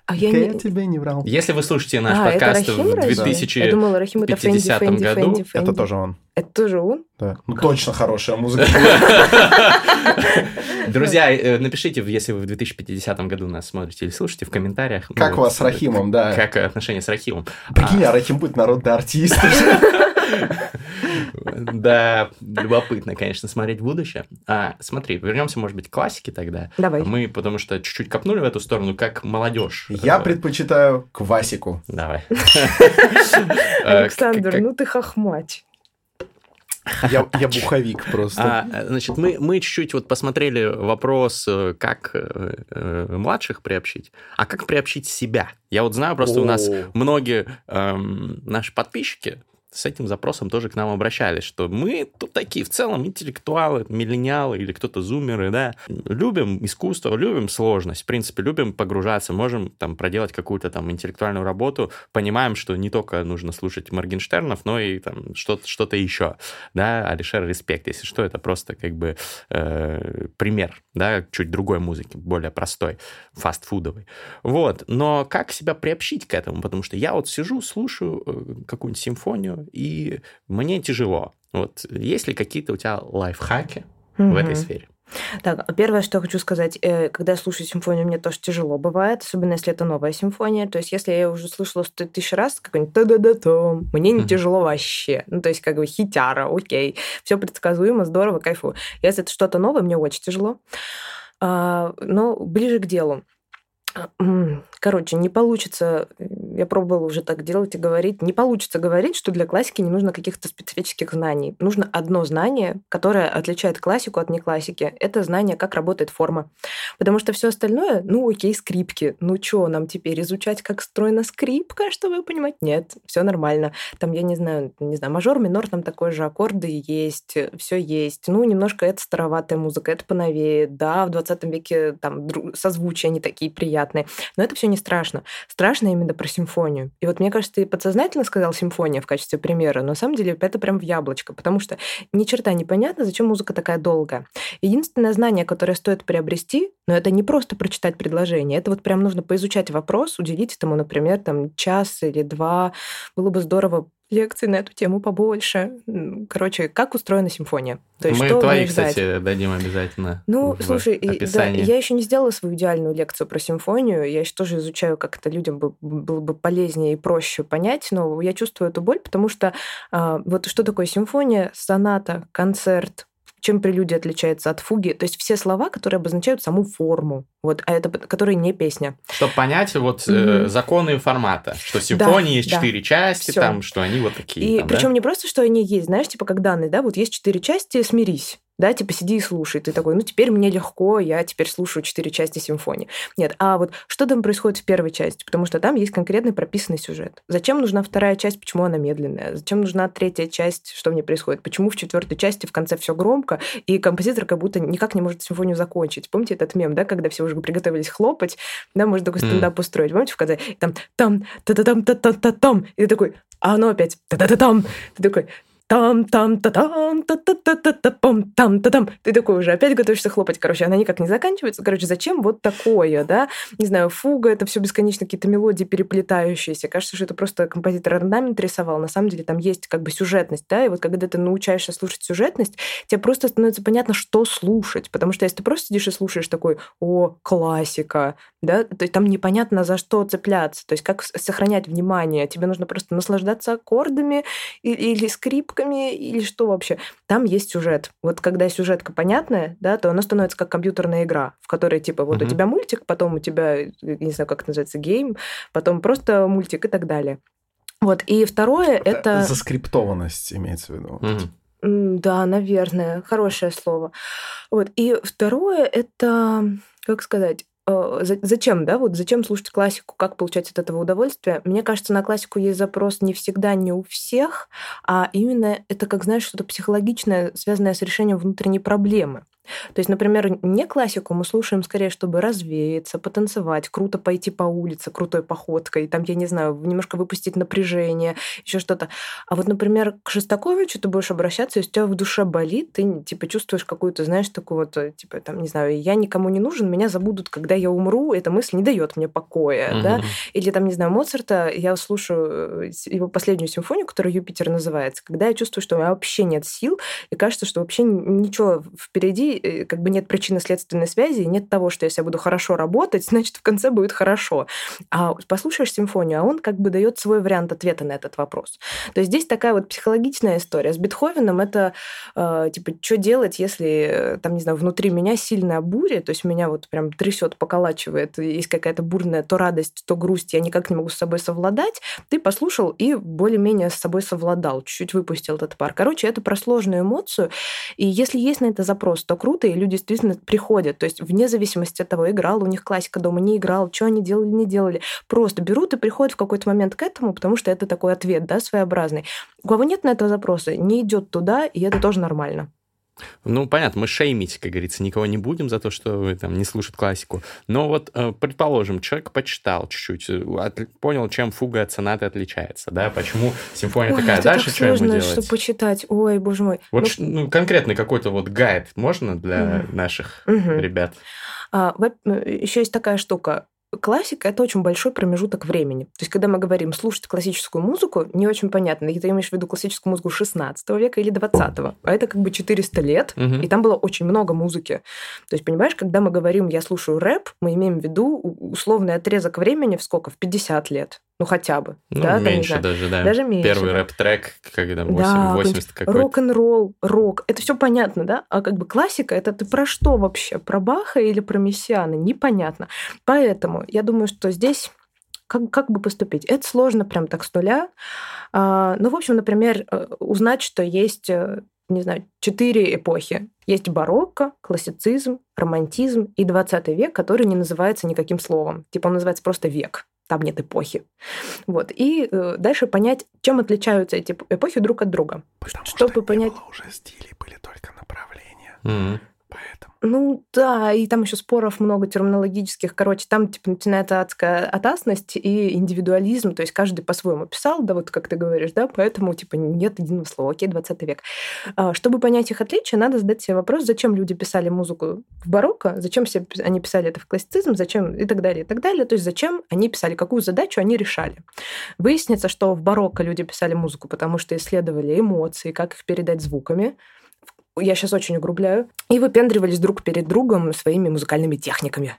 А я, не... я тебе не врал. Если вы слушаете наш а, подкаст в 2050 Я думала, Рахим это Фенди, Фенди, году... Фенди, Фенди. Это тоже он. Это тоже он? Да. Ну, точно хорошая музыка. Друзья, э, напишите, если вы в 2050 году нас смотрите или слушаете, в комментариях. Как у вас с Рахимом, да. Как отношения с Рахимом. Прикинь, а Рахим будет народный артист. Да, любопытно, конечно, смотреть будущее. А, смотри, вернемся, может быть, к классике тогда. Давай. Мы, потому что чуть-чуть копнули в эту сторону, как молодежь. Я предпочитаю квасику. Давай. Александр, ну ты хохмач. Я, я буховик просто. А, значит, мы, мы чуть-чуть вот посмотрели вопрос, э, как э, э, младших приобщить, а как приобщить себя. Я вот знаю, просто О. у нас многие э, наши подписчики, с этим запросом тоже к нам обращались, что мы тут такие в целом интеллектуалы, миллениалы или кто-то зумеры, да, любим искусство, любим сложность, в принципе, любим погружаться, можем там проделать какую-то там интеллектуальную работу, понимаем, что не только нужно слушать Моргенштернов, но и там что-то что еще, да, Алишер Респект, если что, это просто как бы э, пример, да, чуть другой музыки, более простой, фастфудовой. Вот, но как себя приобщить к этому, потому что я вот сижу, слушаю э, какую-нибудь симфонию, и мне тяжело. Вот есть ли какие-то у тебя лайфхаки угу. в этой сфере? Так, первое, что я хочу сказать, э, когда я слушаю симфонию, мне тоже тяжело бывает, особенно если это новая симфония. То есть, если я уже слышала сто тысяч раз какой-нибудь та да да то мне не тяжело вообще. Ну, то есть, как бы хитяра, окей, все предсказуемо, здорово, кайфу. Если это что-то новое, мне очень тяжело. А, но ближе к делу. Короче, не получится, я пробовала уже так делать и говорить, не получится говорить, что для классики не нужно каких-то специфических знаний. Нужно одно знание, которое отличает классику от неклассики. Это знание, как работает форма. Потому что все остальное, ну окей, скрипки. Ну что, нам теперь изучать, как строена скрипка, чтобы понимать? Нет, все нормально. Там, я не знаю, не знаю, мажор, минор, там такой же аккорды есть, все есть. Ну, немножко это староватая музыка, это поновее. Да, в 20 веке там созвучия не такие приятные. Но это все не страшно. Страшно именно про симфонию. И вот мне кажется, ты подсознательно сказал симфония в качестве примера, но на самом деле это прям в яблочко, потому что ни черта непонятно, зачем музыка такая долгая. Единственное знание, которое стоит приобрести, но это не просто прочитать предложение, это вот прям нужно поизучать вопрос, уделить этому, например, там час или два. Было бы здорово лекций на эту тему побольше. Короче, как устроена симфония. То есть, Мы что твои, кстати, дадим обязательно. Ну, слушай, и, да, я еще не сделала свою идеальную лекцию про симфонию. Я еще тоже изучаю, как это людям бы, было бы полезнее и проще понять, но я чувствую эту боль, потому что а, вот что такое симфония, соната, концерт, чем прелюдия отличается от фуги. То есть все слова, которые обозначают саму форму, вот, а это которые не песня. Чтобы понять вот mm-hmm. э, законы формата, что симфонии да, есть четыре да, части, всё. там, что они вот такие. И там, причем да? не просто, что они есть, знаешь, типа как данные, да, вот есть четыре части, смирись да, типа сиди и слушай. Ты такой, ну теперь мне легко, я теперь слушаю четыре части симфонии. Нет, а вот что там происходит в первой части? Потому что там есть конкретный прописанный сюжет. Зачем нужна вторая часть, почему она медленная? Зачем нужна третья часть, что в ней происходит? Почему в четвертой части в конце все громко, и композитор как будто никак не может симфонию закончить? Помните этот мем, да, когда все уже приготовились хлопать, да, можно такой стендап mm. устроить. Помните, в конце там там та-та-там та-та-та-там, и ты такой, а оно опять та-та-та-там. Ты такой, там там та там та та та та та пам там та там. Ты такой уже опять готовишься хлопать. Короче она никак не заканчивается. Короче зачем вот такое да? Не знаю фуга это все бесконечно какие-то мелодии переплетающиеся. Кажется что это просто композитор орнамент рисовал. На самом деле там есть как бы сюжетность да? И вот когда ты научаешься слушать сюжетность тебе просто становится понятно что слушать. Потому что если ты просто сидишь и слушаешь такой о классика да? То есть там непонятно за что цепляться. То есть как сохранять внимание? Тебе нужно просто наслаждаться аккордами или скрипкой шутками или что вообще. Там есть сюжет. Вот когда сюжетка понятная, да, то она становится как компьютерная игра, в которой типа вот mm-hmm. у тебя мультик, потом у тебя, не знаю, как это называется, гейм, потом просто мультик и так далее. Вот, и второе это... Заскриптованность имеется в виду. Mm-hmm. Да, наверное, хорошее слово. Вот. И второе это, как сказать, э, зачем, да, вот зачем слушать классику, как получать от этого удовольствие? Мне кажется, на классику есть запрос не всегда, не у всех, а именно это, как знаешь, что-то психологичное, связанное с решением внутренней проблемы. То есть, например, не классику мы слушаем скорее, чтобы развеяться, потанцевать, круто пойти по улице крутой походкой, там, я не знаю, немножко выпустить напряжение, еще что-то. А вот, например, к Шостаковичу ты будешь обращаться, если у тебя в душе болит, ты, типа, чувствуешь какую-то, знаешь, такую вот, э, типа, там, не знаю, я никому не нужен, меня забудут, когда я умру, эта мысль не дает мне покоя, угу. да? Или, там, не знаю, Моцарта, я слушаю э, его последнюю симфонию, которая «Юпитер» называется, когда я чувствую, что у меня вообще нет сил, и кажется, что вообще ничего впереди Э, как бы нет причинно-следственной связи, нет того, что если я буду хорошо работать, значит, в конце будет хорошо. А послушаешь симфонию, а он как бы дает свой вариант ответа на этот вопрос. То есть здесь такая вот психологичная история. С Бетховеном это э, типа, что делать, если э, там, не знаю, внутри меня сильная буря, то есть меня вот прям трясет, поколачивает, есть какая-то бурная то радость, то грусть, я никак не могу с собой совладать. Ты послушал и более-менее с собой совладал, чуть-чуть выпустил этот пар. Короче, это про сложную эмоцию, и если есть на это запрос, то круто, и люди действительно приходят. То есть вне зависимости от того, играл у них классика дома, не играл, что они делали, не делали. Просто берут и приходят в какой-то момент к этому, потому что это такой ответ, да, своеобразный. У кого нет на этого запроса, не идет туда, и это тоже нормально. Ну, понятно, мы шеймить, как говорится, никого не будем за то, что там не слушают классику. Но вот, э, предположим, человек почитал чуть-чуть, э, понял, чем фуга от сонаты отличается, да, почему симфония Ой, такая. Дальше что ему делать? что почитать. Ой, боже мой. Вот ну, ну конкретный какой-то вот гайд можно для угу. наших угу. ребят? А, э, еще есть такая штука классика это очень большой промежуток времени. То есть, когда мы говорим слушать классическую музыку, не очень понятно, ты имеешь в виду классическую музыку 16 века или 20 -го. А это как бы 400 лет, угу. и там было очень много музыки. То есть, понимаешь, когда мы говорим «я слушаю рэп», мы имеем в виду условный отрезок времени в сколько? В 50 лет. Ну, хотя бы. Ну, да, меньше там, даже, да. Даже меньше. Первый рэп-трек, когда 8, да, 80 какой-то. Рок-н-ролл, рок. Это все понятно, да? А как бы классика, это ты про что вообще? Про Баха или про Мессиана? Непонятно. Поэтому я думаю, что здесь как, как бы поступить? Это сложно прям так с нуля. А, ну, в общем, например, э, узнать, что есть э, не знаю, четыре эпохи. Есть барокко, классицизм, романтизм и 20 век, который не называется никаким словом. Типа он называется просто век там нет эпохи. Вот. И э, дальше понять, чем отличаются эти эпохи друг от друга. Потому чтобы что понять... было уже стили, были только направления. Mm-hmm. Ну да, и там еще споров много терминологических. Короче, там типа начинается адская атасность и индивидуализм, то есть каждый по-своему писал, да, вот как ты говоришь, да, поэтому типа нет единого слова, окей, 20 век. А, чтобы понять их отличия, надо задать себе вопрос, зачем люди писали музыку в барокко, зачем все они писали это в классицизм, зачем и так далее, и так далее. То есть зачем они писали, какую задачу они решали. Выяснится, что в барокко люди писали музыку, потому что исследовали эмоции, как их передать звуками, я сейчас очень угрубляю, и выпендривались друг перед другом своими музыкальными техниками.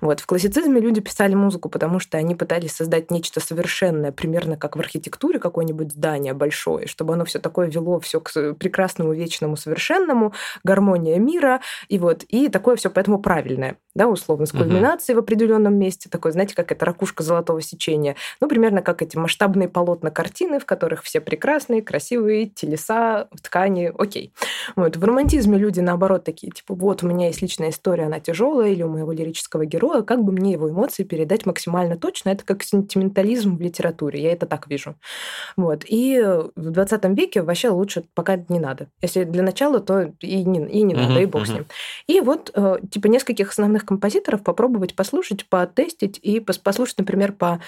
Вот. В классицизме люди писали музыку, потому что они пытались создать нечто совершенное, примерно как в архитектуре какое-нибудь здание большое, чтобы оно все такое вело все к прекрасному, вечному, совершенному, гармония мира, и вот, и такое все поэтому правильное, да, условно, с кульминацией угу. в определенном месте, такое, знаете, как это ракушка золотого сечения, ну, примерно как эти масштабные полотна картины, в которых все прекрасные, красивые, телеса, ткани, окей. Вот. В романтизме люди, наоборот, такие, типа, вот, у меня есть личная история, она тяжелая, или у моего лирического классического героя, как бы мне его эмоции передать максимально точно. Это как сентиментализм в литературе, я это так вижу. Вот. И в 20 веке вообще лучше пока не надо. Если для начала, то и не, и не надо, uh-huh, и бог uh-huh. с ним. И вот, э, типа, нескольких основных композиторов попробовать послушать, потестить и послушать, например, по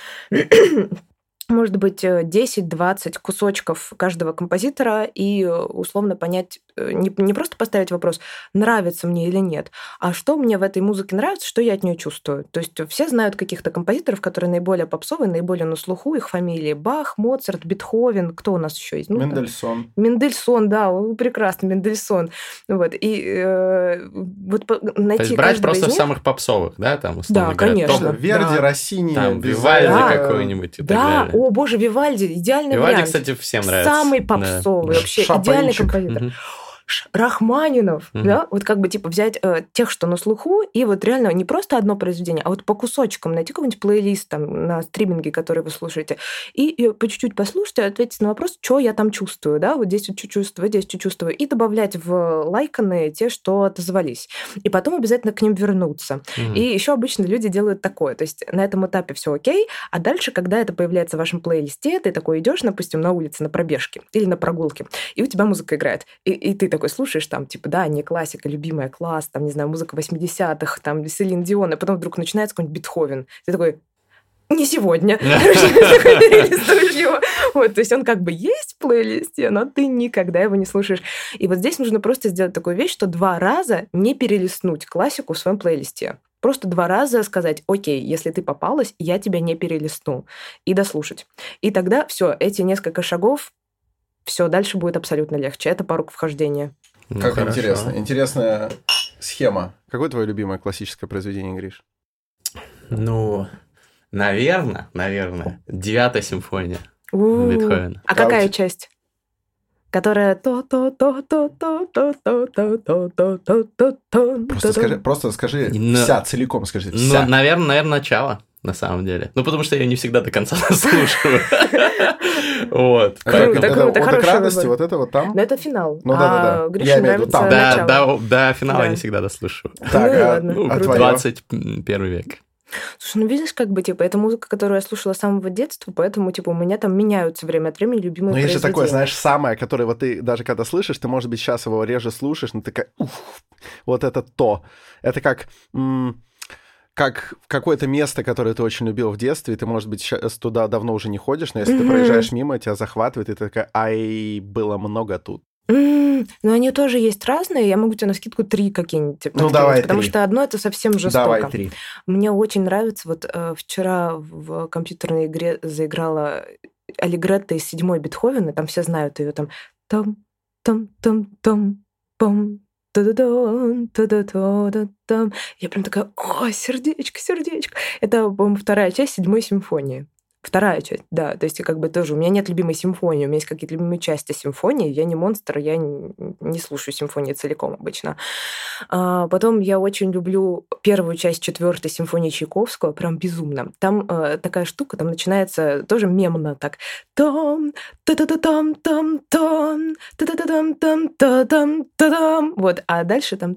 может быть, 10-20 э, кусочков каждого композитора и э, условно понять, э, не, не просто поставить вопрос, нравится мне или нет, а что мне в этой музыке нравится, что я от нее чувствую. То есть все знают каких-то композиторов, которые наиболее попсовые, наиболее на слуху, их фамилии Бах, Моцарт, Бетховен, кто у нас еще есть? Ну, Мендельсон. Там, Мендельсон, да, прекрасно, Мендельсон. Вот, и э, вот найти То есть брать просто них... самых попсовых, да, там, условно да, говоря. конечно. Том, Верди, да. Россини, там, Вивальди да. какой-нибудь и да, так далее. О, боже, Вивальди, идеальный Вивальди, вариант. кстати, всем нравится. Самый попсовый, да. вообще, Шапончик. идеальный композитор. Угу. Рахманинов, Мгм. да, вот как бы типа взять э, тех, что на слуху, и вот реально не просто одно произведение, а вот по кусочкам найти какой-нибудь плейлист там на стриминге, который вы слушаете, и, э, по чуть-чуть послушать, и ответить на вопрос, что я там чувствую, да, вот здесь вот что чувствую, здесь что чувствую, и добавлять в лайканы те, что отозвались. И потом обязательно к ним вернуться. Мгм. И еще обычно люди делают такое. То есть на этом этапе все окей, а дальше, когда это появляется в вашем плейлисте, ты такой идешь, допустим, на улице на пробежке или на прогулке, и у тебя музыка играет. И, и ты такой слушаешь там, типа, да, не классика, любимая, класс, там, не знаю, музыка 80-х, там, Селин Дион, и потом вдруг начинается какой-нибудь Бетховен. Ты такой, не сегодня. Вот, то есть он как бы есть в плейлисте, но ты никогда его не слушаешь. И вот здесь нужно просто сделать такую вещь, что два раза не перелистнуть классику в своем плейлисте. Просто два раза сказать, окей, если ты попалась, я тебя не перелистну. И дослушать. И тогда все, эти несколько шагов, все, дальше будет абсолютно легче. Это порог вхождения. Ну, Как хорошо. интересно. Интересная схема. Какое твое любимое классическое произведение, Гриш? Ну, наверное, наверное, девятая симфония У-у-у. Бетховена. А у какая часть? Которая то то то то то то то то то то то то то Просто скажи, просто скажи вся, целиком скажи, вся. наверное, наверное, начало, на самом деле. Ну, потому что я не всегда до конца слушаю. Вот. А Круто, как, это круто, «Отдых хороший радости», вот это вот там? Но это финал. Ну да-да-да. А Грише Я имею в виду там. Да, до, финала Да. я не всегда дослушаю. Так, Ну а- ладно, Ну, а круто. твоё? 21 век. Слушай, ну видишь, как бы, типа, это музыка, которую я слушала с самого детства, поэтому, типа, у меня там меняются время от времени любимые Ну, есть же такое, знаешь, самое, которое вот ты даже когда слышишь, ты, может быть, сейчас его реже слушаешь, но ты такая, уф, вот это то. Это как... м, как какое-то место, которое ты очень любил в детстве, и ты, может быть, сейчас туда давно уже не ходишь, но если ты Мгм. проезжаешь мимо, тебя захватывает, и ты такая, ай, было много тут. М, Но они тоже есть разные. Я могу тебе на скидку три какие-нибудь типа, Ну, давай Потому три. что одно это совсем жестоко. Давай три. Мне очень нравится, вот э, вчера в компьютерной игре заиграла Аллегретта из седьмой Бетховена, там все знают ее там там там там там пам та-да-дан, та-да-да-да-дам. Я прям такая, о, сердечко, сердечко. Это, по-моему, вторая часть седьмой симфонии. Вторая часть, да. То есть, как бы тоже у меня нет любимой симфонии, у меня есть какие-то любимые части симфонии. Я не монстр, я не, слушаю симфонии целиком обычно. А, потом я очень люблю первую часть четвертой симфонии Чайковского, прям безумно. Там э, такая штука, там начинается тоже мемно так. Том, та та та там там там та та та там там та там та там Вот, а дальше там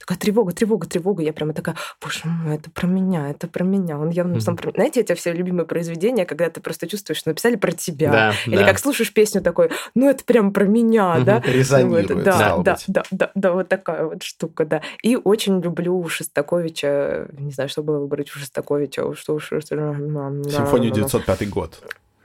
такая тревога, тревога, тревога. Я прямо такая, боже мой, это про меня, это про меня. Он явно сам про меня. Знаете, эти все любимые произведения, когда ты просто чувствуешь, что написали про тебя. Да, Или да. как слушаешь песню такой, ну это прям про меня, Мгм. да? Резонирует, Вот, да, да, быть. да, да, да, вот такая вот штука, да. И очень люблю Шостаковича, не знаю, что было выбрать у Шостаковича, что уж... Симфонию 905 год.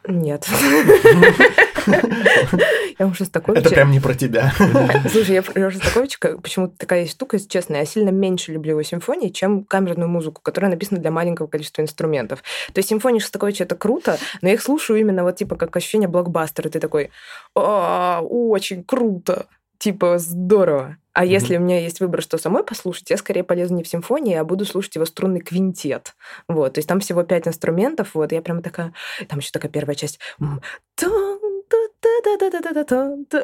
Нет. Я у Шостаковича... Это прям не про тебя. Слушай, я про Шостаковича, почему-то такая есть штука, если честно, я сильно меньше люблю его симфонии, чем камерную музыку, которая написана для маленького количества инструментов. То есть симфонии Шостаковича это круто, но я их слушаю именно вот типа как ощущение блокбастера. Ты такой, «А, очень круто, типа здорово. А если у меня есть выбор, что самой послушать, я скорее полезу не в симфонии, а буду слушать его струнный квинтет. Вот, то есть там всего пять инструментов, вот, я прям такая... Там еще такая первая часть.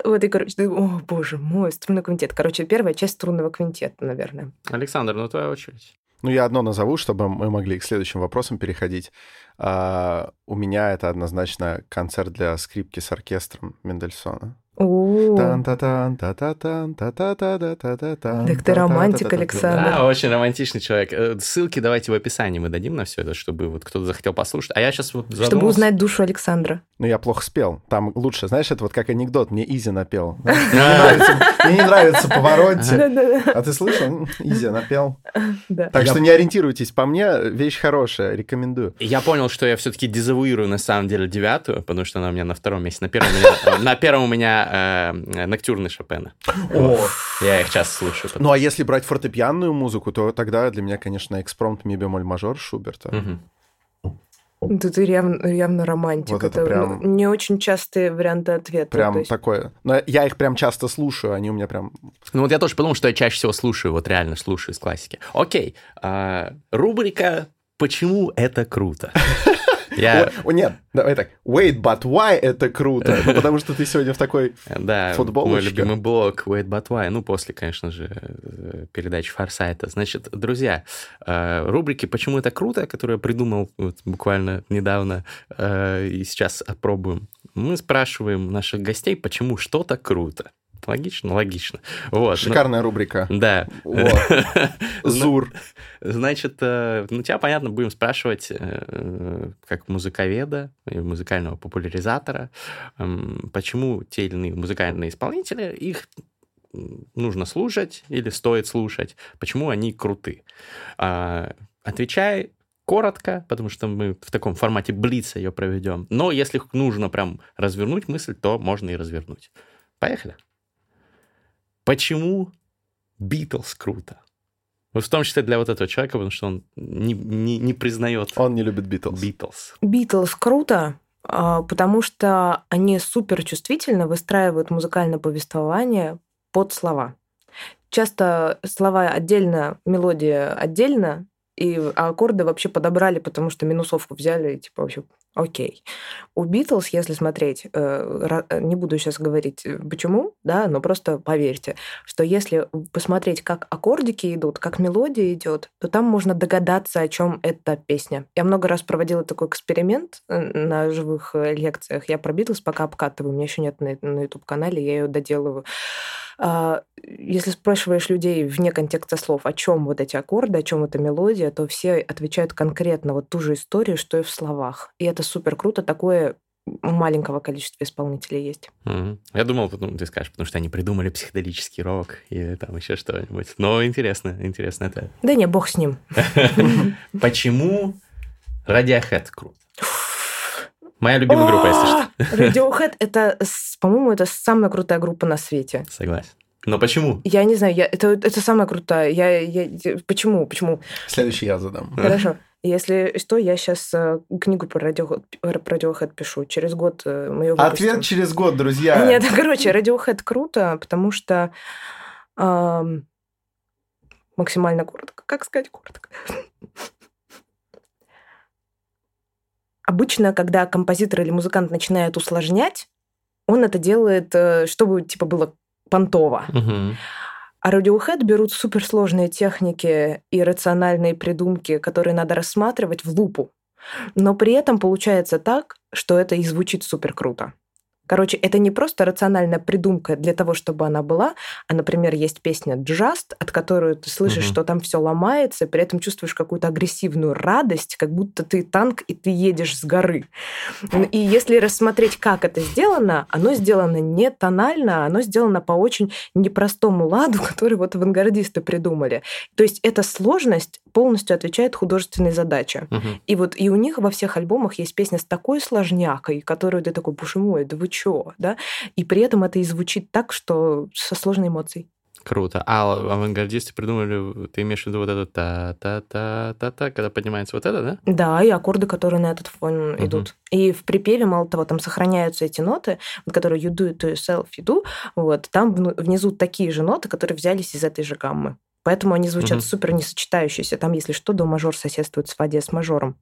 Вот, и, короче, ты- о, боже мой, струнный квинтет. Короче, первая часть струнного квинтета, наверное. Александр, ну твоя очередь. Ну, я одно назову, чтобы мы могли к следующим вопросам переходить. А, у меня это однозначно концерт для скрипки с оркестром Мендельсона. Так ты романтик. Александр. Да, очень романтичный человек. Э, Ссылки давайте в описании мы дадим на все это, чтобы вот кто-то захотел послушать. А я сейчас вот чтобы задумался. узнать душу Александра. Ну, я плохо спел. Там лучше, знаешь, это вот как анекдот. Мне Изи напел. Мне не нравится-. Да-да-да. А ты слышал? Изи напел. Так что не ориентируйтесь по мне. Вещь хорошая, рекомендую. Я понял, что я все-таки дезавуирую на самом деле девятую, потому что она у меня на втором месте. На первом у меня, на первом у меня э, ноктюрны Шопена. О, Я их часто слушаю. Ну, а если брать фортепианную музыку, то тогда для меня, конечно, экспромт ми бемоль мажор Шуберта. Мгм. Да ты явно, явно романтик. Вот это это прям- не очень частые варианты ответа. Прям есть- такое. Но я их прям часто слушаю, они у меня прям... Ну вот я тоже подумал, что я чаще всего слушаю, вот реально слушаю из классики. Окей, а, рубрика «Почему это круто?» Я... О, нет, давай так. Wait, but why это круто? Ну, потому что ты сегодня в такой Да, мой футболочке. любимый блог Wait But Why. Ну, после, конечно же, э, передачи Форсайта. Значит, друзья, э, рубрики «Почему это круто?», которую я придумал вот буквально недавно, э, и сейчас опробуем. Мы спрашиваем наших гостей, почему что-то круто. Логично? Логично. Вот. ну, Шикарная рубрика. Да. Вот. Зур. Значит, э, ну, тебя, понятно, будем спрашивать, э, как музыковеда, и музыкального популяризатора, эм, почему те или иные музыкальные исполнители, их нужно слушать или стоит слушать, почему они круты. А, Отвечай коротко, потому что мы в таком формате блица ее проведем. Но если нужно прям развернуть мысль, то можно и развернуть. Поехали. Почему Битлз круто? Вот в том числе для вот этого человека, потому что он не, не, не признает Он не любит Битлз. Битлз. Битлз круто, а, потому что они супер чувствительно выстраивают музыкальное повествование под слова. Часто слова отдельно, мелодия отдельно, и аккорды вообще подобрали, потому что минусовку взяли, и типа вообще окей. У Битлз, если смотреть, э, ра- не буду сейчас говорить э, почему, да, но просто поверьте, что если посмотреть, как аккордики идут, как мелодия идет, то там можно догадаться, о чем эта песня. Я много раз проводила такой эксперимент э, на живых э, лекциях. Я про Битлз пока обкатываю, у меня еще нет на, на YouTube-канале, я ее доделываю. А, Если спрашиваешь людей вне контекста слов, о чем вот эти аккорды, о чем эта мелодия, то все отвечают конкретно вот ту же историю, что и в словах. И это супер круто, такое у маленького количества исполнителей есть. Мгм. Я думал, потом ты скажешь, потому что они придумали психоделический рок или там еще что-нибудь. Но интересно, интересно это. Да не, бог с ним. Почему Radiohead круто? Моя любимая группа, если что. А, Radiohead — это, по-моему, это самая крутая группа на свете. Согласен. Но почему? Я не знаю, я, это, это самая крутая. Я, я, почему? Почему? Следующий я задам. Хорошо. Если что, я сейчас книгу про Radiohead, пишу. Через год э, мы ее выпустим. Ответ через год, друзья. Нет, короче, Radiohead круто, потому что ам, максимально коротко. Как сказать коротко? Обычно, когда композитор или музыкант начинает усложнять, он это делает, э, чтобы типа было понтово. Мгм. А Radiohead берут суперсложные техники и рациональные придумки, которые надо рассматривать в лупу. Но при этом получается так, что это и звучит супер круто. Короче, это не просто рациональная придумка для того, чтобы она была, а, например, есть песня «Just», от которой ты слышишь, Мгм. что там все ломается, при этом чувствуешь какую-то агрессивную радость, как будто ты танк, и ты едешь с горы. И если рассмотреть, как это сделано, оно сделано не тонально, оно сделано по очень непростому ладу, который вот авангардисты придумали. То есть эта сложность полностью отвечает художественной задаче. Мгм. И вот и у них во всех альбомах есть песня с такой сложнякой, которую ты такой, боже мой, да вы чё, да? И при этом это и звучит так, что со сложной эмоцией. Круто. А авангардисты придумали, ты имеешь в виду вот это та-та-та-та-та, когда поднимается вот это, да? Да, и аккорды, которые на этот фон Мгм. идут. И в припеве, мало того, там сохраняются эти ноты, которые you do it to yourself, you do, вот, там внизу такие же ноты, которые взялись из этой же гаммы. Поэтому они звучат Мгм. супер несочетающиеся. Там, если что, до мажор соседствует с фа диез мажором.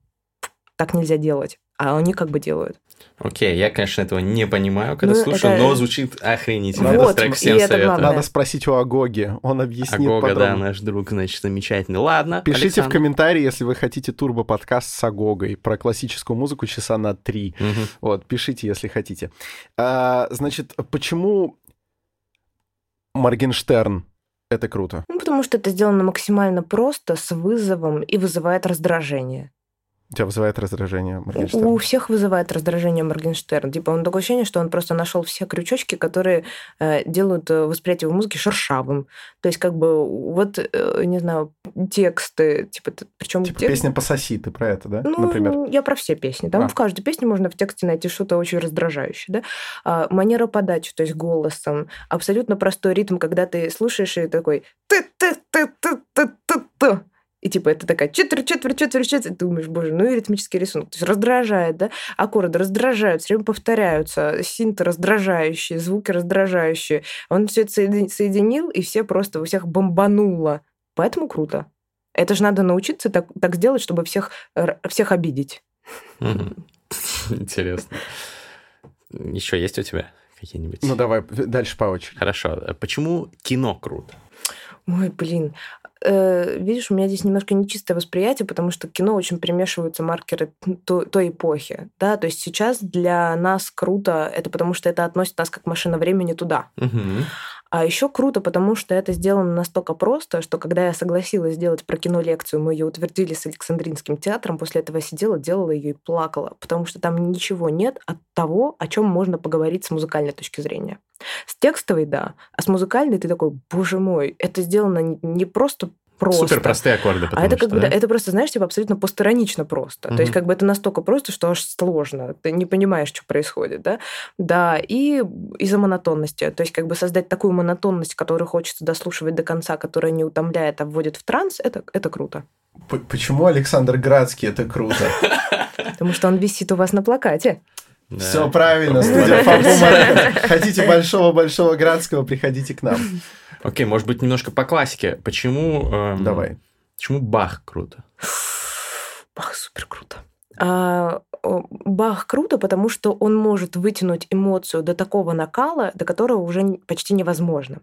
Так нельзя делать. А они как бы делают. Окей, я, конечно, этого не понимаю, когда Ну, слушаю, это- но звучит охренительно. Вот, Этот трек всем советую. главное. Надо спросить у Агоги, он объяснит Агога, да, подробно. наш друг, значит, замечательный. Ладно, Пишите в Александр. комментарии, если вы хотите турбо-подкаст с Агогой про классическую музыку часа на три. Мгм. Вот, пишите, если хотите. А, значит, почему Моргенштерн это круто? Ну, потому что это сделано максимально просто, с вызовом и вызывает раздражение. У тебя вызывает раздражение Моргенштерн? У всех вызывает раздражение Моргенштерн. Типа, он такое ощущение, что он просто нашел все крючочки, которые э, делают э, восприятие его музыки шершавым. То есть, как бы, вот, э, не знаю, тексты, типа, причем Типа песня «Пососи», ты про это, да? Ну, Например. я про все песни. Там А. в каждой песне можно в тексте найти что-то очень раздражающее. Да? А, манера подачи, то есть голосом. Абсолютно простой ритм, когда ты слушаешь и такой ты ты ты ты ты ты ты и типа это такая четверть, четверть, четверть, четверть. Ты думаешь, боже, ну и ритмический рисунок. То есть раздражает, да? Аккорды раздражают, все время повторяются. Синты раздражающие, звуки раздражающие. Он все это соедин- соединил, и все просто, у всех бомбануло. Поэтому круто. Это же надо научиться так, так сделать, чтобы всех, всех обидеть. Интересно. Еще есть у тебя какие-нибудь? Ну, давай дальше по очереди. Хорошо. Почему кино круто? Ой, блин. Э, видишь, у меня здесь немножко нечистое восприятие, потому что кино очень примешиваются маркеры той, той эпохи. Да? То есть сейчас для нас круто, это потому что это относит нас как машина времени туда. Угу. А еще круто, потому что это сделано настолько просто, что когда я согласилась сделать про кино лекцию, мы ее утвердили с Александринским театром, после этого сидела, делала ее и плакала, потому что там ничего нет от того, о чем можно поговорить с музыкальной точки зрения. С текстовой, да, а с музыкальной ты такой, боже мой, это сделано не просто просто. Супер простые аккорды. А это что, как бы, да? это просто, знаешь, типа абсолютно постранично просто. Мгм. То есть как бы это настолько просто, что аж сложно. Ты не понимаешь, что происходит, да? Да, и из-за монотонности. То есть как бы создать такую монотонность, которую хочется дослушивать до конца, которая не утомляет, а вводит в транс, это, это круто. П- Почему Александр Градский это круто? Потому что он висит у вас на плакате. Да. Все правильно, студия. Хотите большого-большого Градского, приходите к нам. Окей, может быть, немножко по классике. Почему... эм, Давай. Почему Бах круто? Бах, супер круто. А, Бах круто, потому что он может вытянуть эмоцию до такого накала, до которого уже почти невозможно.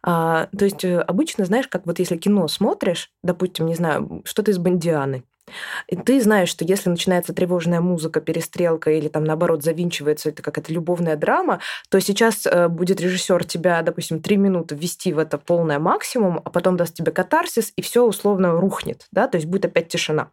А, то есть э, обычно, знаешь, как вот если кино смотришь, допустим, не знаю, что-то из Бондианы, и ты знаешь, что если начинается тревожная музыка, перестрелка или там наоборот завинчивается это какая-то любовная драма, то сейчас э, будет режиссер тебя, допустим, три минуты ввести в это полное максимум, а потом даст тебе катарсис, и все условно рухнет, да, то есть будет опять тишина.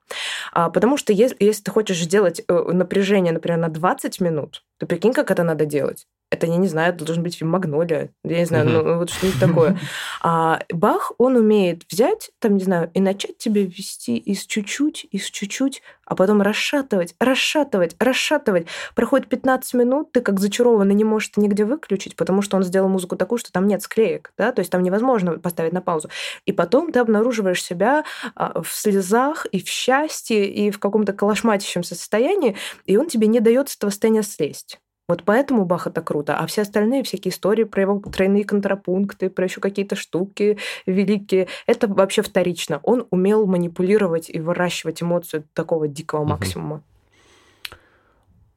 А, потому что если, если ты хочешь сделать э, напряжение, например, на 20 минут, то прикинь, как это надо делать. Это, я не знаю, это должен быть фильм «Магнолия». Я не знаю, ну вот что-нибудь такое. А Бах, он умеет взять, там, не знаю, и начать тебе вести из чуть-чуть, из чуть-чуть, а потом расшатывать, расшатывать, расшатывать. Проходит 15 минут, ты как зачарованный не можешь нигде выключить, потому что он сделал музыку такую, что там нет склеек, да, то есть там невозможно поставить на паузу. И потом ты обнаруживаешь себя а, в слезах и в счастье, и в каком-то калашматящемся состоянии, и он тебе не дает с этого состояния слезть. Вот поэтому Бах это круто. А все остальные всякие истории про его тройные контрапункты, про еще какие-то штуки великие, это вообще вторично. Он умел манипулировать и выращивать эмоцию до такого дикого максимума.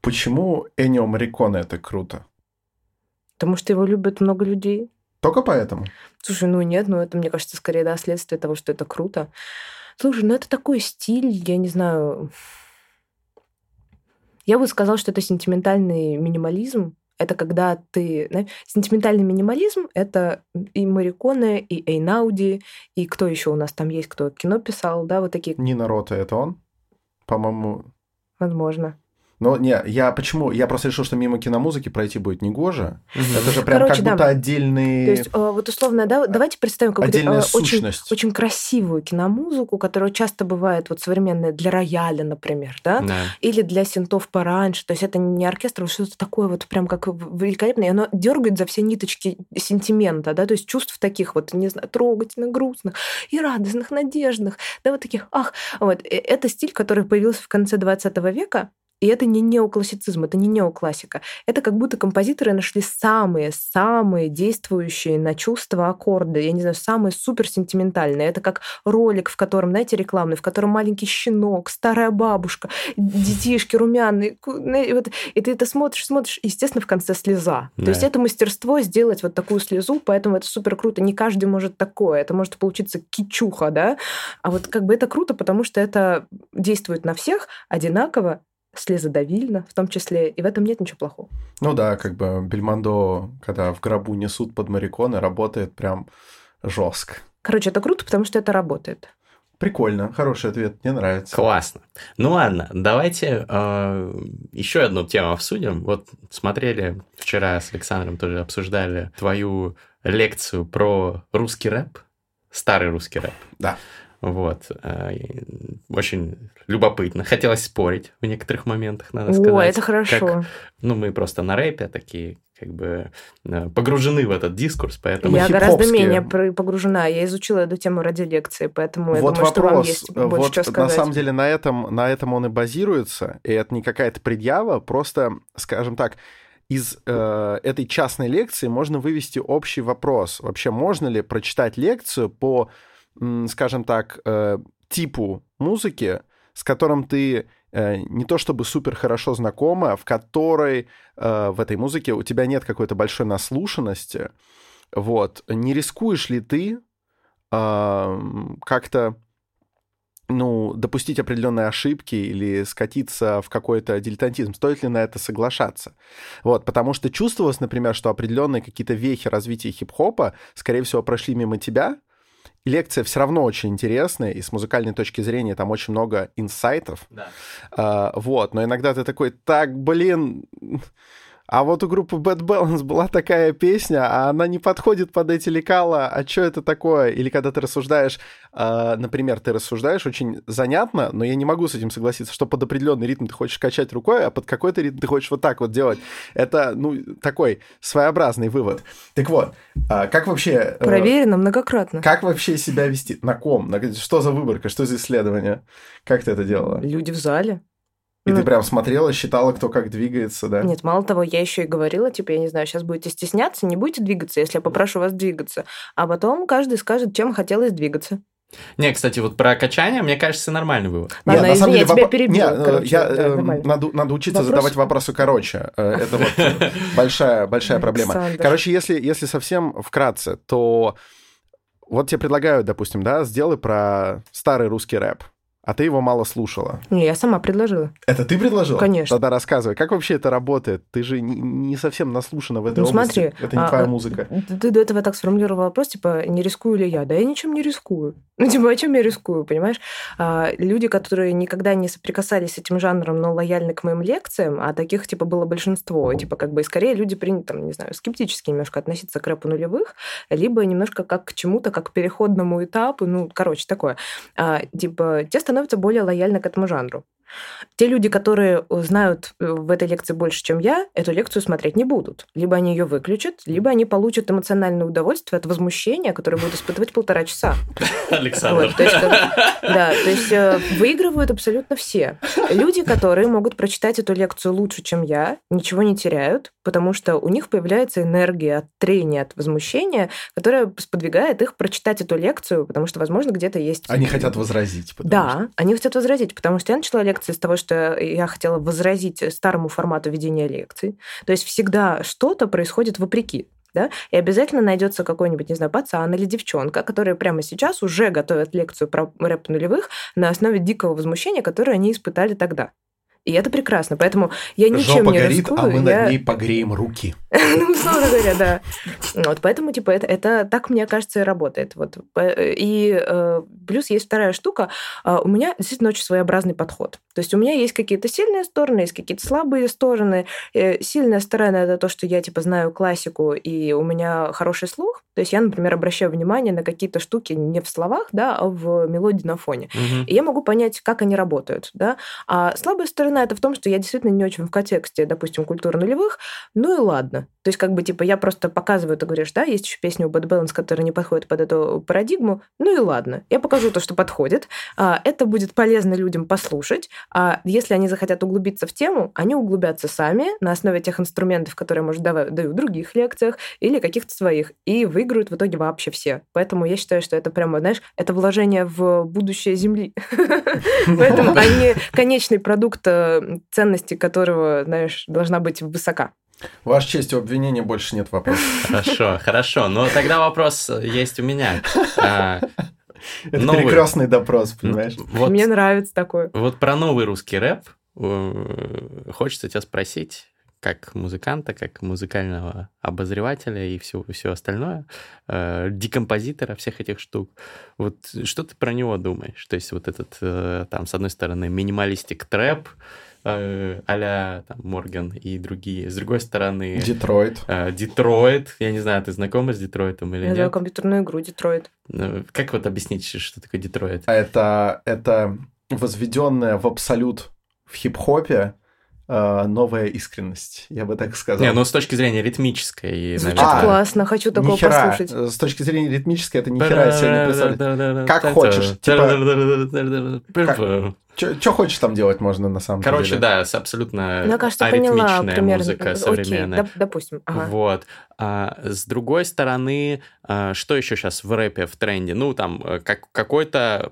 Почему Энио Мариконе это круто? Потому что его любят много людей. Только поэтому. Слушай, ну нет, ну это, мне кажется, скорее, да, следствие того, что это круто. Слушай, ну это такой стиль, я не знаю... Я бы сказала, что это сентиментальный минимализм. Это когда ты... знаешь, Сентиментальный минимализм — это и Мариконе, и Эйнауди, и кто еще у нас там есть, кто кино писал, да, вот такие, Нина Рота это он? По-моему... возможно. Но не, я почему? Я просто решил, что мимо киномузыки пройти будет негоже. Это же прям Короче, как да. будто отдельный... То есть, э, вот условно, да, давайте представим какую-то э, очень, очень красивую киномузыку, которая часто бывает вот современная для рояля, например, да, Да. или для синтов пораньше. То есть это не оркестр, а что-то такое вот прям как великолепное. И оно дергает за все ниточки сентимента, да, то есть чувств таких вот, не знаю, трогательных, грустных и радостных, надежных, да, вот таких, ах, вот. Э, Это стиль, который появился в конце 20 века, и это не неоклассицизм, это не неоклассика. Это как будто композиторы нашли самые-самые действующие на чувства аккорды, я не знаю, самые суперсентиментальные. Это как ролик, в котором, знаете, рекламный, в котором маленький щенок, старая бабушка, детишки румяные. вот- И ты это смотришь, смотришь, и, естественно, в конце слеза. Да. То есть это мастерство сделать вот такую слезу, поэтому это супер круто. Не каждый может такое. Это может получиться кичуха, да? А вот как бы это круто, потому что это действует на всех одинаково, слезодавильно в том числе, и в этом нет ничего плохого. Ну да, как бы Бельмондо, когда в гробу несут под Мариконе, работает прям жестко. Короче, это круто, потому что это работает. Прикольно, хороший ответ, мне нравится. Классно. Ну ладно, давайте э, еще одну тему обсудим. Вот смотрели вчера с Александром тоже обсуждали твою лекцию про русский рэп, старый русский рэп. Да. Вот. э, Очень любопытно. Хотелось спорить в некоторых моментах, надо О, сказать. это хорошо. Как- ну, мы просто на рэпе такие, как бы, э, погружены в этот дискурс, поэтому... Я гораздо менее погружена. Я изучила эту тему ради лекции, поэтому я вот думаю, что вам вопрос. есть Вот больше что на сказать. самом деле на этом, на этом он и базируется, и это не какая-то предъява, просто, скажем так, из э, этой частной лекции можно вывести общий вопрос. Вообще, можно ли прочитать лекцию по, скажем так, э, типу музыки, с которым ты э, не то чтобы супер хорошо знакома, в которой э, в этой музыке у тебя нет какой-то большой наслушанности, вот, не рискуешь ли ты э, как-то ну, допустить определенные ошибки или скатиться в какой-то дилетантизм, стоит ли на это соглашаться? Вот, потому что чувствовалось, например, что определенные какие-то вехи развития хип-хопа, скорее всего, прошли мимо тебя, лекция все равно очень интересная, и с музыкальной точки зрения там очень много инсайтов. Да. А, вот, но иногда ты такой, так, блин, а вот у группы Bad Balance была такая песня, а она не подходит под эти лекала, а что это такое? Или когда ты рассуждаешь, э, например, ты рассуждаешь очень занятно, но я не могу с этим согласиться, что под определенный ритм ты хочешь качать рукой, а под какой-то ритм ты хочешь вот так вот делать. Это, ну, такой своеобразный вывод. Так вот, э, как вообще... Э, Проверено многократно. Как вообще себя вести? На ком? На, что за выборка? Что за исследование? Как ты это делала? Люди в зале. И ну, ты прям смотрела, считала, кто как двигается, да? Нет, мало того, я еще и говорила, типа, я не знаю, сейчас будете стесняться, не будете двигаться, если я попрошу вас двигаться. А потом каждый скажет, чем хотелось двигаться. Не, кстати, вот про качание, мне кажется, нормальный вывод. Ладно, Нет, на самом деле, я тебя перебил. Нет, короче, я, да, э, надо, надо учиться Вопрос? задавать вопросы короче. Э, это вот большая, большая проблема. Короче, если, если совсем вкратце, то вот тебе предлагают, допустим, да, сделай про старый русский рэп а ты его мало слушала. Не, я сама предложила. Это ты предложила? Конечно. Тогда рассказывай, как вообще это работает? Ты же не совсем наслушана в этой ну, области. смотри. Это не а, твоя а, музыка. Ты до этого так сформулировал вопрос, типа, не рискую ли я? Да я ничем не рискую. Ну, типа, о чем я рискую, понимаешь? А, люди, которые никогда не соприкасались с этим жанром, но лояльны к моим лекциям, а таких, типа, было большинство. Типа, как бы, и скорее люди приняты, там, не знаю, скептически немножко относиться к рэпу нулевых, либо немножко как к чему-то, как к переходному этапу, ну, короче, такое. А, типа, те становятся становятся более лояльны к этому жанру. Те люди, которые знают э, в этой лекции больше, чем я, эту лекцию смотреть не будут. Либо они ее выключат, либо они получат эмоциональное удовольствие от возмущения, которое будут испытывать полтора часа. Александр. Вот, то есть, да, то есть э, выигрывают абсолютно все. Люди, которые могут прочитать эту лекцию лучше, чем я, ничего не теряют, потому что у них появляется энергия от трения, от возмущения, которая сподвигает их прочитать эту лекцию, потому что, возможно, где-то есть... Они хотят возразить. Да, что... они хотят возразить, потому что я начала лекцию лекции с того, что я хотела возразить старому формату ведения лекций. То есть всегда что-то происходит вопреки. Да? И обязательно найдется какой-нибудь, не знаю, пацан или девчонка, которые прямо сейчас уже готовят лекцию про рэп нулевых на основе дикого возмущения, которое они испытали тогда. И это прекрасно. Поэтому я ничем Жопа не горит, рискую. а мы я... над ней погреем руки. ну, условно говоря, да. Вот поэтому, типа, это, это так, мне кажется, и работает. Вот. И э, плюс есть вторая штука. А, у меня действительно очень своеобразный подход. То есть у меня есть какие-то сильные стороны, есть какие-то слабые стороны. Э, сильная сторона — это то, что я, типа, знаю классику, и у меня хороший слух. То есть я, например, обращаю внимание на какие-то штуки не в словах, да, а в мелодии на фоне. Угу. И я могу понять, как они работают, да. А слабая сторона — это в том, что я действительно не очень в контексте, допустим, культуры нулевых. Ну и ладно. То есть, как бы, типа, я просто показываю, ты говоришь, да, есть еще песня у Bad Balance, которая не подходит под эту парадигму, ну и ладно. Я покажу то, что подходит. А, это будет полезно людям послушать. А если они захотят углубиться в тему, они углубятся сами на основе тех инструментов, которые, может, даю в других лекциях или каких-то своих, и выиграют в итоге вообще все. Поэтому я считаю, что это прямо, знаешь, это вложение в будущее Земли. Поэтому они конечный продукт э, ценности которого, знаешь, должна быть высока. Ваша честь, у обвинения больше нет вопросов. Хорошо, хорошо. Но тогда вопрос есть у меня. А, Это новый... перекрестный допрос, понимаешь? Вот, Мне нравится такой. Вот про новый русский рэп э, хочется тебя спросить, как музыканта, как музыкального обозревателя и все, все остальное, э, декомпозитора всех этих штук. Вот что ты про него думаешь? То есть вот этот, э, там, с одной стороны, минималистик трэп, э, а там, Морган и другие. С другой стороны... Детройт. Э, Детройт. Я не знаю, ты знакома с Детройтом или Я нет? знаю компьютерную игру Детройт. Ну, как вот объяснить, что такое Детройт? Это, это возведенная в абсолют в хип-хопе э, новая искренность, я бы так сказал. Не, ну с точки зрения ритмической. Звучит наверное. классно, хочу такого нихера. послушать. С точки зрения ритмической это ни хера себе не представляет. Как хочешь. Типа... Что хочешь там делать можно на самом Короче, деле? да, с абсолютно Ну, кажется, поняла аритмичная примерно. музыка Окей, современная. доп- допустим. Ага. Вот. А, с другой стороны, а, что еще сейчас в рэпе в тренде? Ну, там э, как, какой-то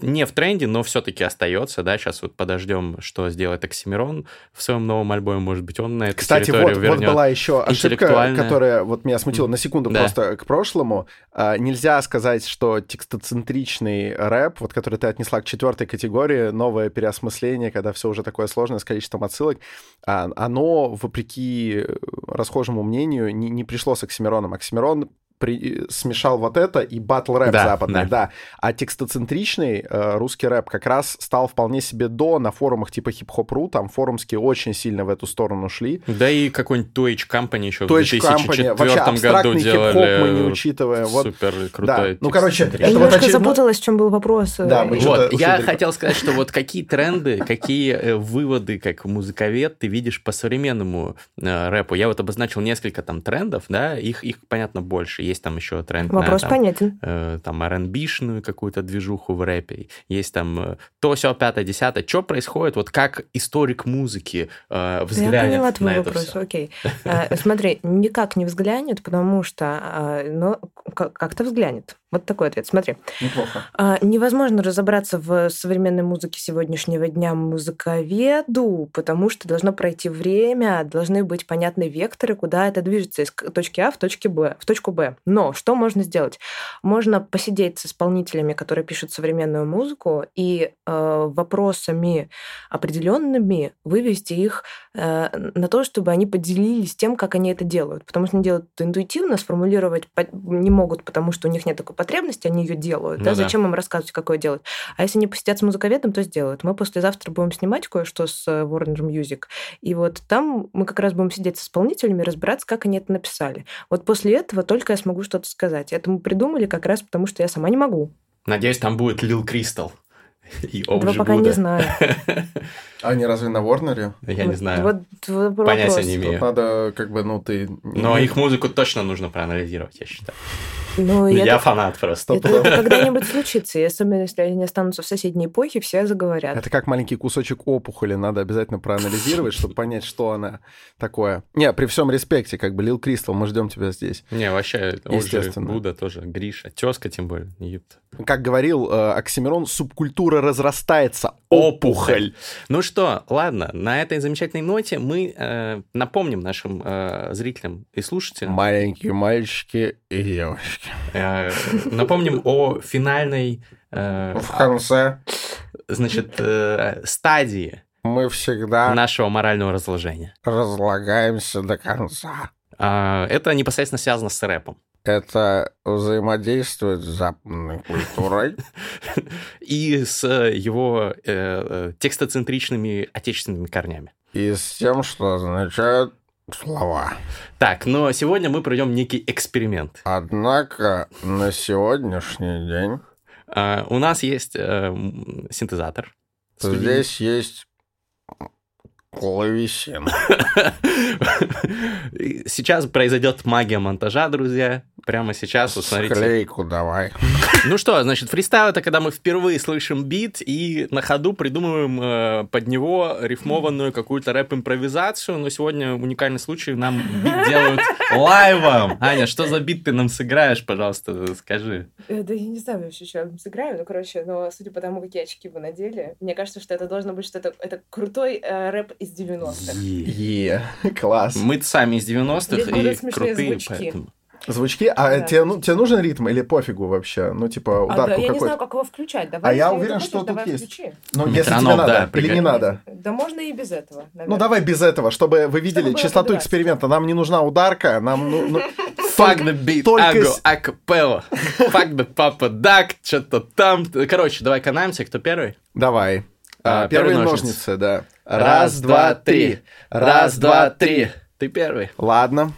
не в тренде, но все-таки остается, да, сейчас вот подождем, что сделает Оксимирон в своем новом альбоме, может быть, он на эту Кстати, вот, территорию вот вернет. была еще ошибка, которая вот меня смутила на секунду Да. просто к прошлому. А, нельзя сказать, что текстоцентричный рэп, вот который ты отнесла к четвертой категории, новое переосмысление, когда все уже такое сложное с количеством отсылок, а, оно, вопреки э, расхожему мнению, не, не пришло с Оксимироном. Оксимирон при- смешал вот это и батл рэп Да, западный, да. да. А текстоцентричный э, русский рэп как раз стал вполне себе до на форумах типа хип-хоп.ру, там форумские очень сильно в эту сторону шли. Да и какой-нибудь Twitch Company еще То в есть Company, вообще 2004 году абстрактный хип-хоп делали мы не учитывая. Вот, супер крутой Да. Ну, короче, текст. Я это вот немножко очередной- запуталась, в чем был вопрос. Да, мы Вот, я далеко. хотел сказать, что вот какие тренды, какие э, выводы, как музыковед, ты видишь по современному э, рэпу. Я вот обозначил несколько там трендов, да, их, их понятно, больше. Есть там еще тренд Вопрос на там, понятен. э, там R&B-шную какую-то движуху в рэпе. Есть там э, то, все, пятое, десятое. Что происходит? Вот как историк музыки э, Я взглянет поняла на твой это вопрос, всё? окей. А, Смотри, никак не взглянет, потому что, как- как-то взглянет. Вот такой ответ. Смотри, Неплохо. А, невозможно разобраться в современной музыке сегодняшнего дня музыковеду, потому что должно пройти время, должны быть понятны векторы, куда это движется из точки А в точке Б, в точку Б. Но что можно сделать? Можно посидеть с исполнителями, которые пишут современную музыку, и э, вопросами определенными вывести их э, на то, чтобы они поделились тем, как они это делают. Потому что они делают это интуитивно, сформулировать не могут, потому что у них нет такой потребности, они ее делают. Ну да? да. Зачем им рассказывать, как ее делать? А если они посидят с музыковедом, то сделают. Мы послезавтра будем снимать кое-что с э, Warner Music, и вот там мы как раз будем сидеть с исполнителями, разбираться, как они это написали. Вот после этого только я смогу что-то сказать. Это мы придумали как раз потому, что я сама не могу. Надеюсь, там будет Лил Кристал. И Этого OG пока не знаю. Они разве на Ворнере? Я не Вот- знаю. Вот вопрос. Понятия не Тут имею. надо, как бы, ну, ты... Но их музыку точно нужно проанализировать, я считаю. Ну, Я, я фанат просто. Это, это когда-нибудь случится, и особенно если они останутся в соседней эпохе, все заговорят. Это как маленький кусочек опухоли, надо обязательно проанализировать, чтобы понять, что она такое. Не, при всем респекте, как бы, Лил Кристал, мы ждем тебя здесь. Не, вообще, уже Естественно. Буда тоже, Гриша, тезка тем более, епт. Как говорил э, Оксимирон, субкультура разрастается. Опухоль. Ну что, ладно, на этой замечательной ноте мы э, напомним нашим э, зрителям и слушателям, Маленькие мальчики и девочки. Э, напомним о финальной, э, В конце значит, э, стадии мы всегда нашего морального разложения. разлагаемся до конца. А, Это непосредственно связано с рэпом. Это взаимодействует с западной культурой. И с его текстоцентричными отечественными корнями. и с тем, что означают слова. Так, но сегодня мы проведем некий эксперимент. Однако на сегодняшний день А, У нас есть э, синтезатор. здесь есть клавесин. Сейчас произойдет магия монтажа, друзья. Прямо сейчас, вот смотрите. Склейку давай. Ну что, значит, фристайл это когда мы впервые слышим бит и на ходу придумываем э, под него рифмованную какую-то рэп-импровизацию. Но сегодня уникальный случай, нам бит делают лайвом. Аня, что за бит ты нам сыграешь, пожалуйста, скажи. Э, Да я не знаю вообще, что я вам сыграю, ну, короче, но судя по тому, какие очки вы надели, мне кажется, что это должно быть что-то... Это крутой э, рэп из 90-х. Е, класс. Мы сами из 90-х Здесь и крутые, звучки. поэтому... Звучки, а Да. тебе, ну, тебе нужен ритм или пофигу вообще? Ну, типа, А, ударку да, я не какой-то. знаю, как его включать. Давай, А я уверен, что тут давай есть. включи. Ну, если тебе Метроном, надо, да, или прикольно. не надо. Да можно и без этого, Ну, наверное. давай без этого, чтобы вы видели было частоту эксперимента. Нам не нужна ударка, нам... Ну, ну, Fuck the beat, только с- acapella. Fuck the papa duck, что-то там. Короче, давай канаемся, кто первый? Давай. А, А, первые первые ножницы, ножницы. да. Раз, два, три. Раз, два, три. Ты первый. Ладно.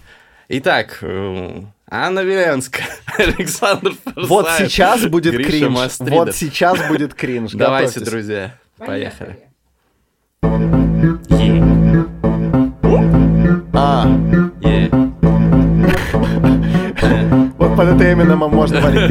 Итак, э, Анна Веленская, Александр Форсайт, Вот сейчас будет Гриша кринж. Мастридов. Вот сейчас будет кринж. Давайте, Готовьтесь. друзья, поехали. А, Е, вот под это Эминема можно валить.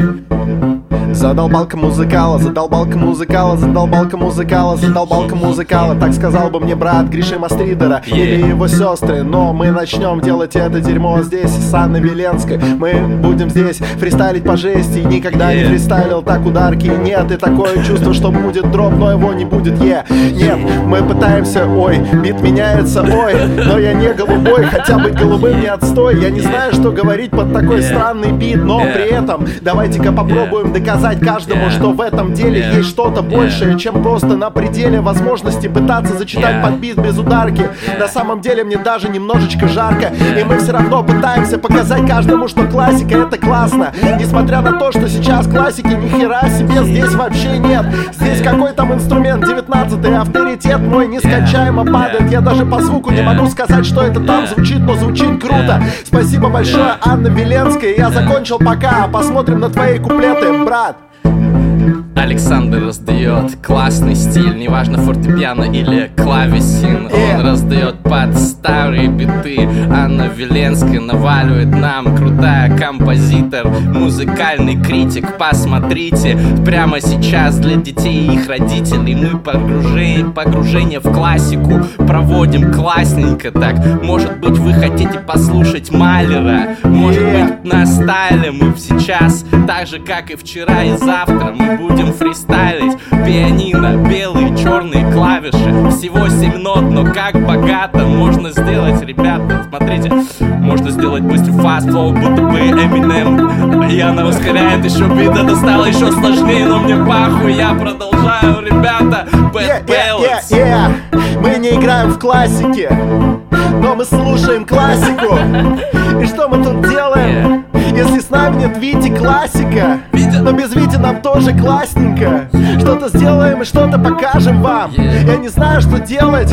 Задолбалка музыкала, задолбалка музыкала, задолбалка музыкала, задолбалка музыкала. Так сказал бы мне брат Гриши Мастридера или его сестры. Но мы начнем делать это дерьмо здесь, с Анной Веленской. Мы будем здесь фристайлить по жести. Никогда не фристайлил так ударки. Нет, и такое чувство, что будет дроп, но его не будет, е. Нет, мы пытаемся, ой, бит меняется, ой, но я не голубой, хотя быть голубым не отстой. Я не знаю, что говорить под такой странный бит, но при этом давайте-ка попробуем доказать каждому, что в этом деле есть что-то большее, чем просто на пределе возможности пытаться зачитать под бит без ударки. На самом деле мне даже немножечко жарко, и мы все равно пытаемся показать каждому, что классика это классно. Несмотря на то, что сейчас классики ни хера себе здесь вообще нет. Здесь какой там инструмент 19 авторитет мой нескончаемо падает. Я даже по звуку не могу сказать, что это там звучит, но звучит круто. Спасибо большое, Анна Веленская. Я закончил пока. Посмотрим на твои куплеты, брат. Mm-hmm. Александр раздает классный стиль, неважно фортепиано или клавесин. Он раздает под старые биты. Анна Веленская наваливает нам, крутая композитор, музыкальный критик. Посмотрите, прямо сейчас для детей и их родителей мы погружение, погружение в классику проводим классненько так. Может быть, вы хотите послушать Малера, может быть, на стайле мы сейчас, так же, как и вчера и завтра, мы будем фристайлить. Пианино, белые, черные клавиши. Всего 7 нот, но как богато можно сделать, ребята. Смотрите, можно сделать быстрый fast flow, будто бы Eminem И она ускоряет еще бит, это стало еще сложнее Но мне пахуй, я продолжаю, ребята Bad yeah, yeah, yeah, yeah. Мы не играем в классике но мы слушаем классику. И что мы тут делаем? Если с нами нет Вити классика, но без Вити нам тоже классненько. Что-то сделаем и что-то покажем вам. Я не знаю, что делать.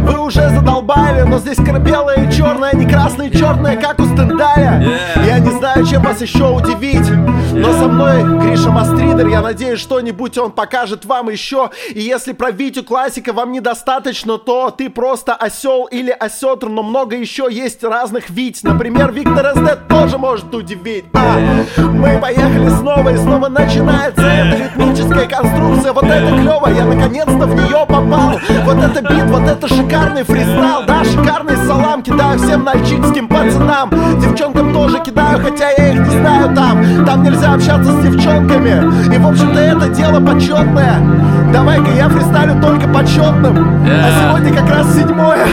Вы уже задолбали, но здесь белое и черное, не красное и черное, как у Стендаля. Я не знаю, чем вас еще удивить. Но со мной Гриша Мастридер, я надеюсь, что-нибудь он покажет вам еще. И если про Витю классика вам недостаточно, то ты просто осел или осетр, но много еще есть разных Вить. Например, Виктор СД тоже может удивить. А, мы поехали снова и снова начинается эта ритмическая конструкция. Вот это клево, я наконец-то в нее попал. Вот это бит, вот это шикарный фристайл, да, шикарный салам Кидаю всем нальчикским пацанам. Девчонкам тоже кидаю, хотя я их не знаю там. Там нельзя общаться с девчонками. И в общем-то это дело почетное. Давай-ка я фристайлю только почетным. А сегодня как раз седьмое.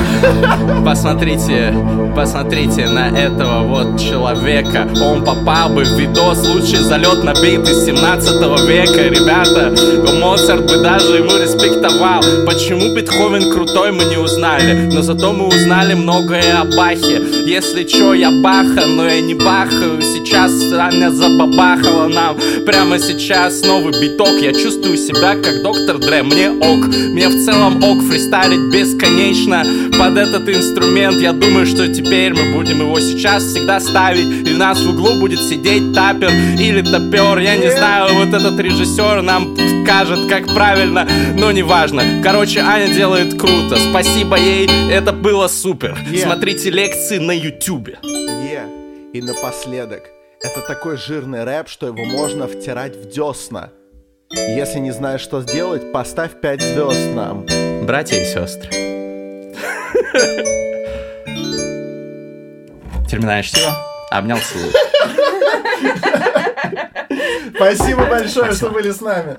Посмотрите, посмотрите на этого вот человека. Он попал бы в видос Лучший залет на бит из 17 века. Ребята, Моцарт бы даже ему респектовал. Почему Бетховен крутой, мы не узнали Но зато мы узнали многое о Бахе. Если чё, я Баха, но я не бахаю Сейчас Аня забабахала нам. Прямо сейчас новый биток. Я чувствую себя как доктор Дре. Мне ок, мне в целом ок Фристайлить бесконечно под этот инструмент. Я думаю, что теперь мы будем его сейчас всегда ставить. И у нас в углу будет сидеть тапер или топер Я не знаю, вот этот режиссер нам скажет, как правильно Но неважно. Короче, Аня делает круто Спасибо ей, это было супер. Yeah. Смотрите лекции на ютюбе. Yeah. И напоследок. Это такой жирный рэп, что его можно втирать в десна Если не знаешь, что сделать, поставь 5 звезд нам. Братья и сестры Терминальное чтиво Обнял, целую. Спасибо большое, что были с нами.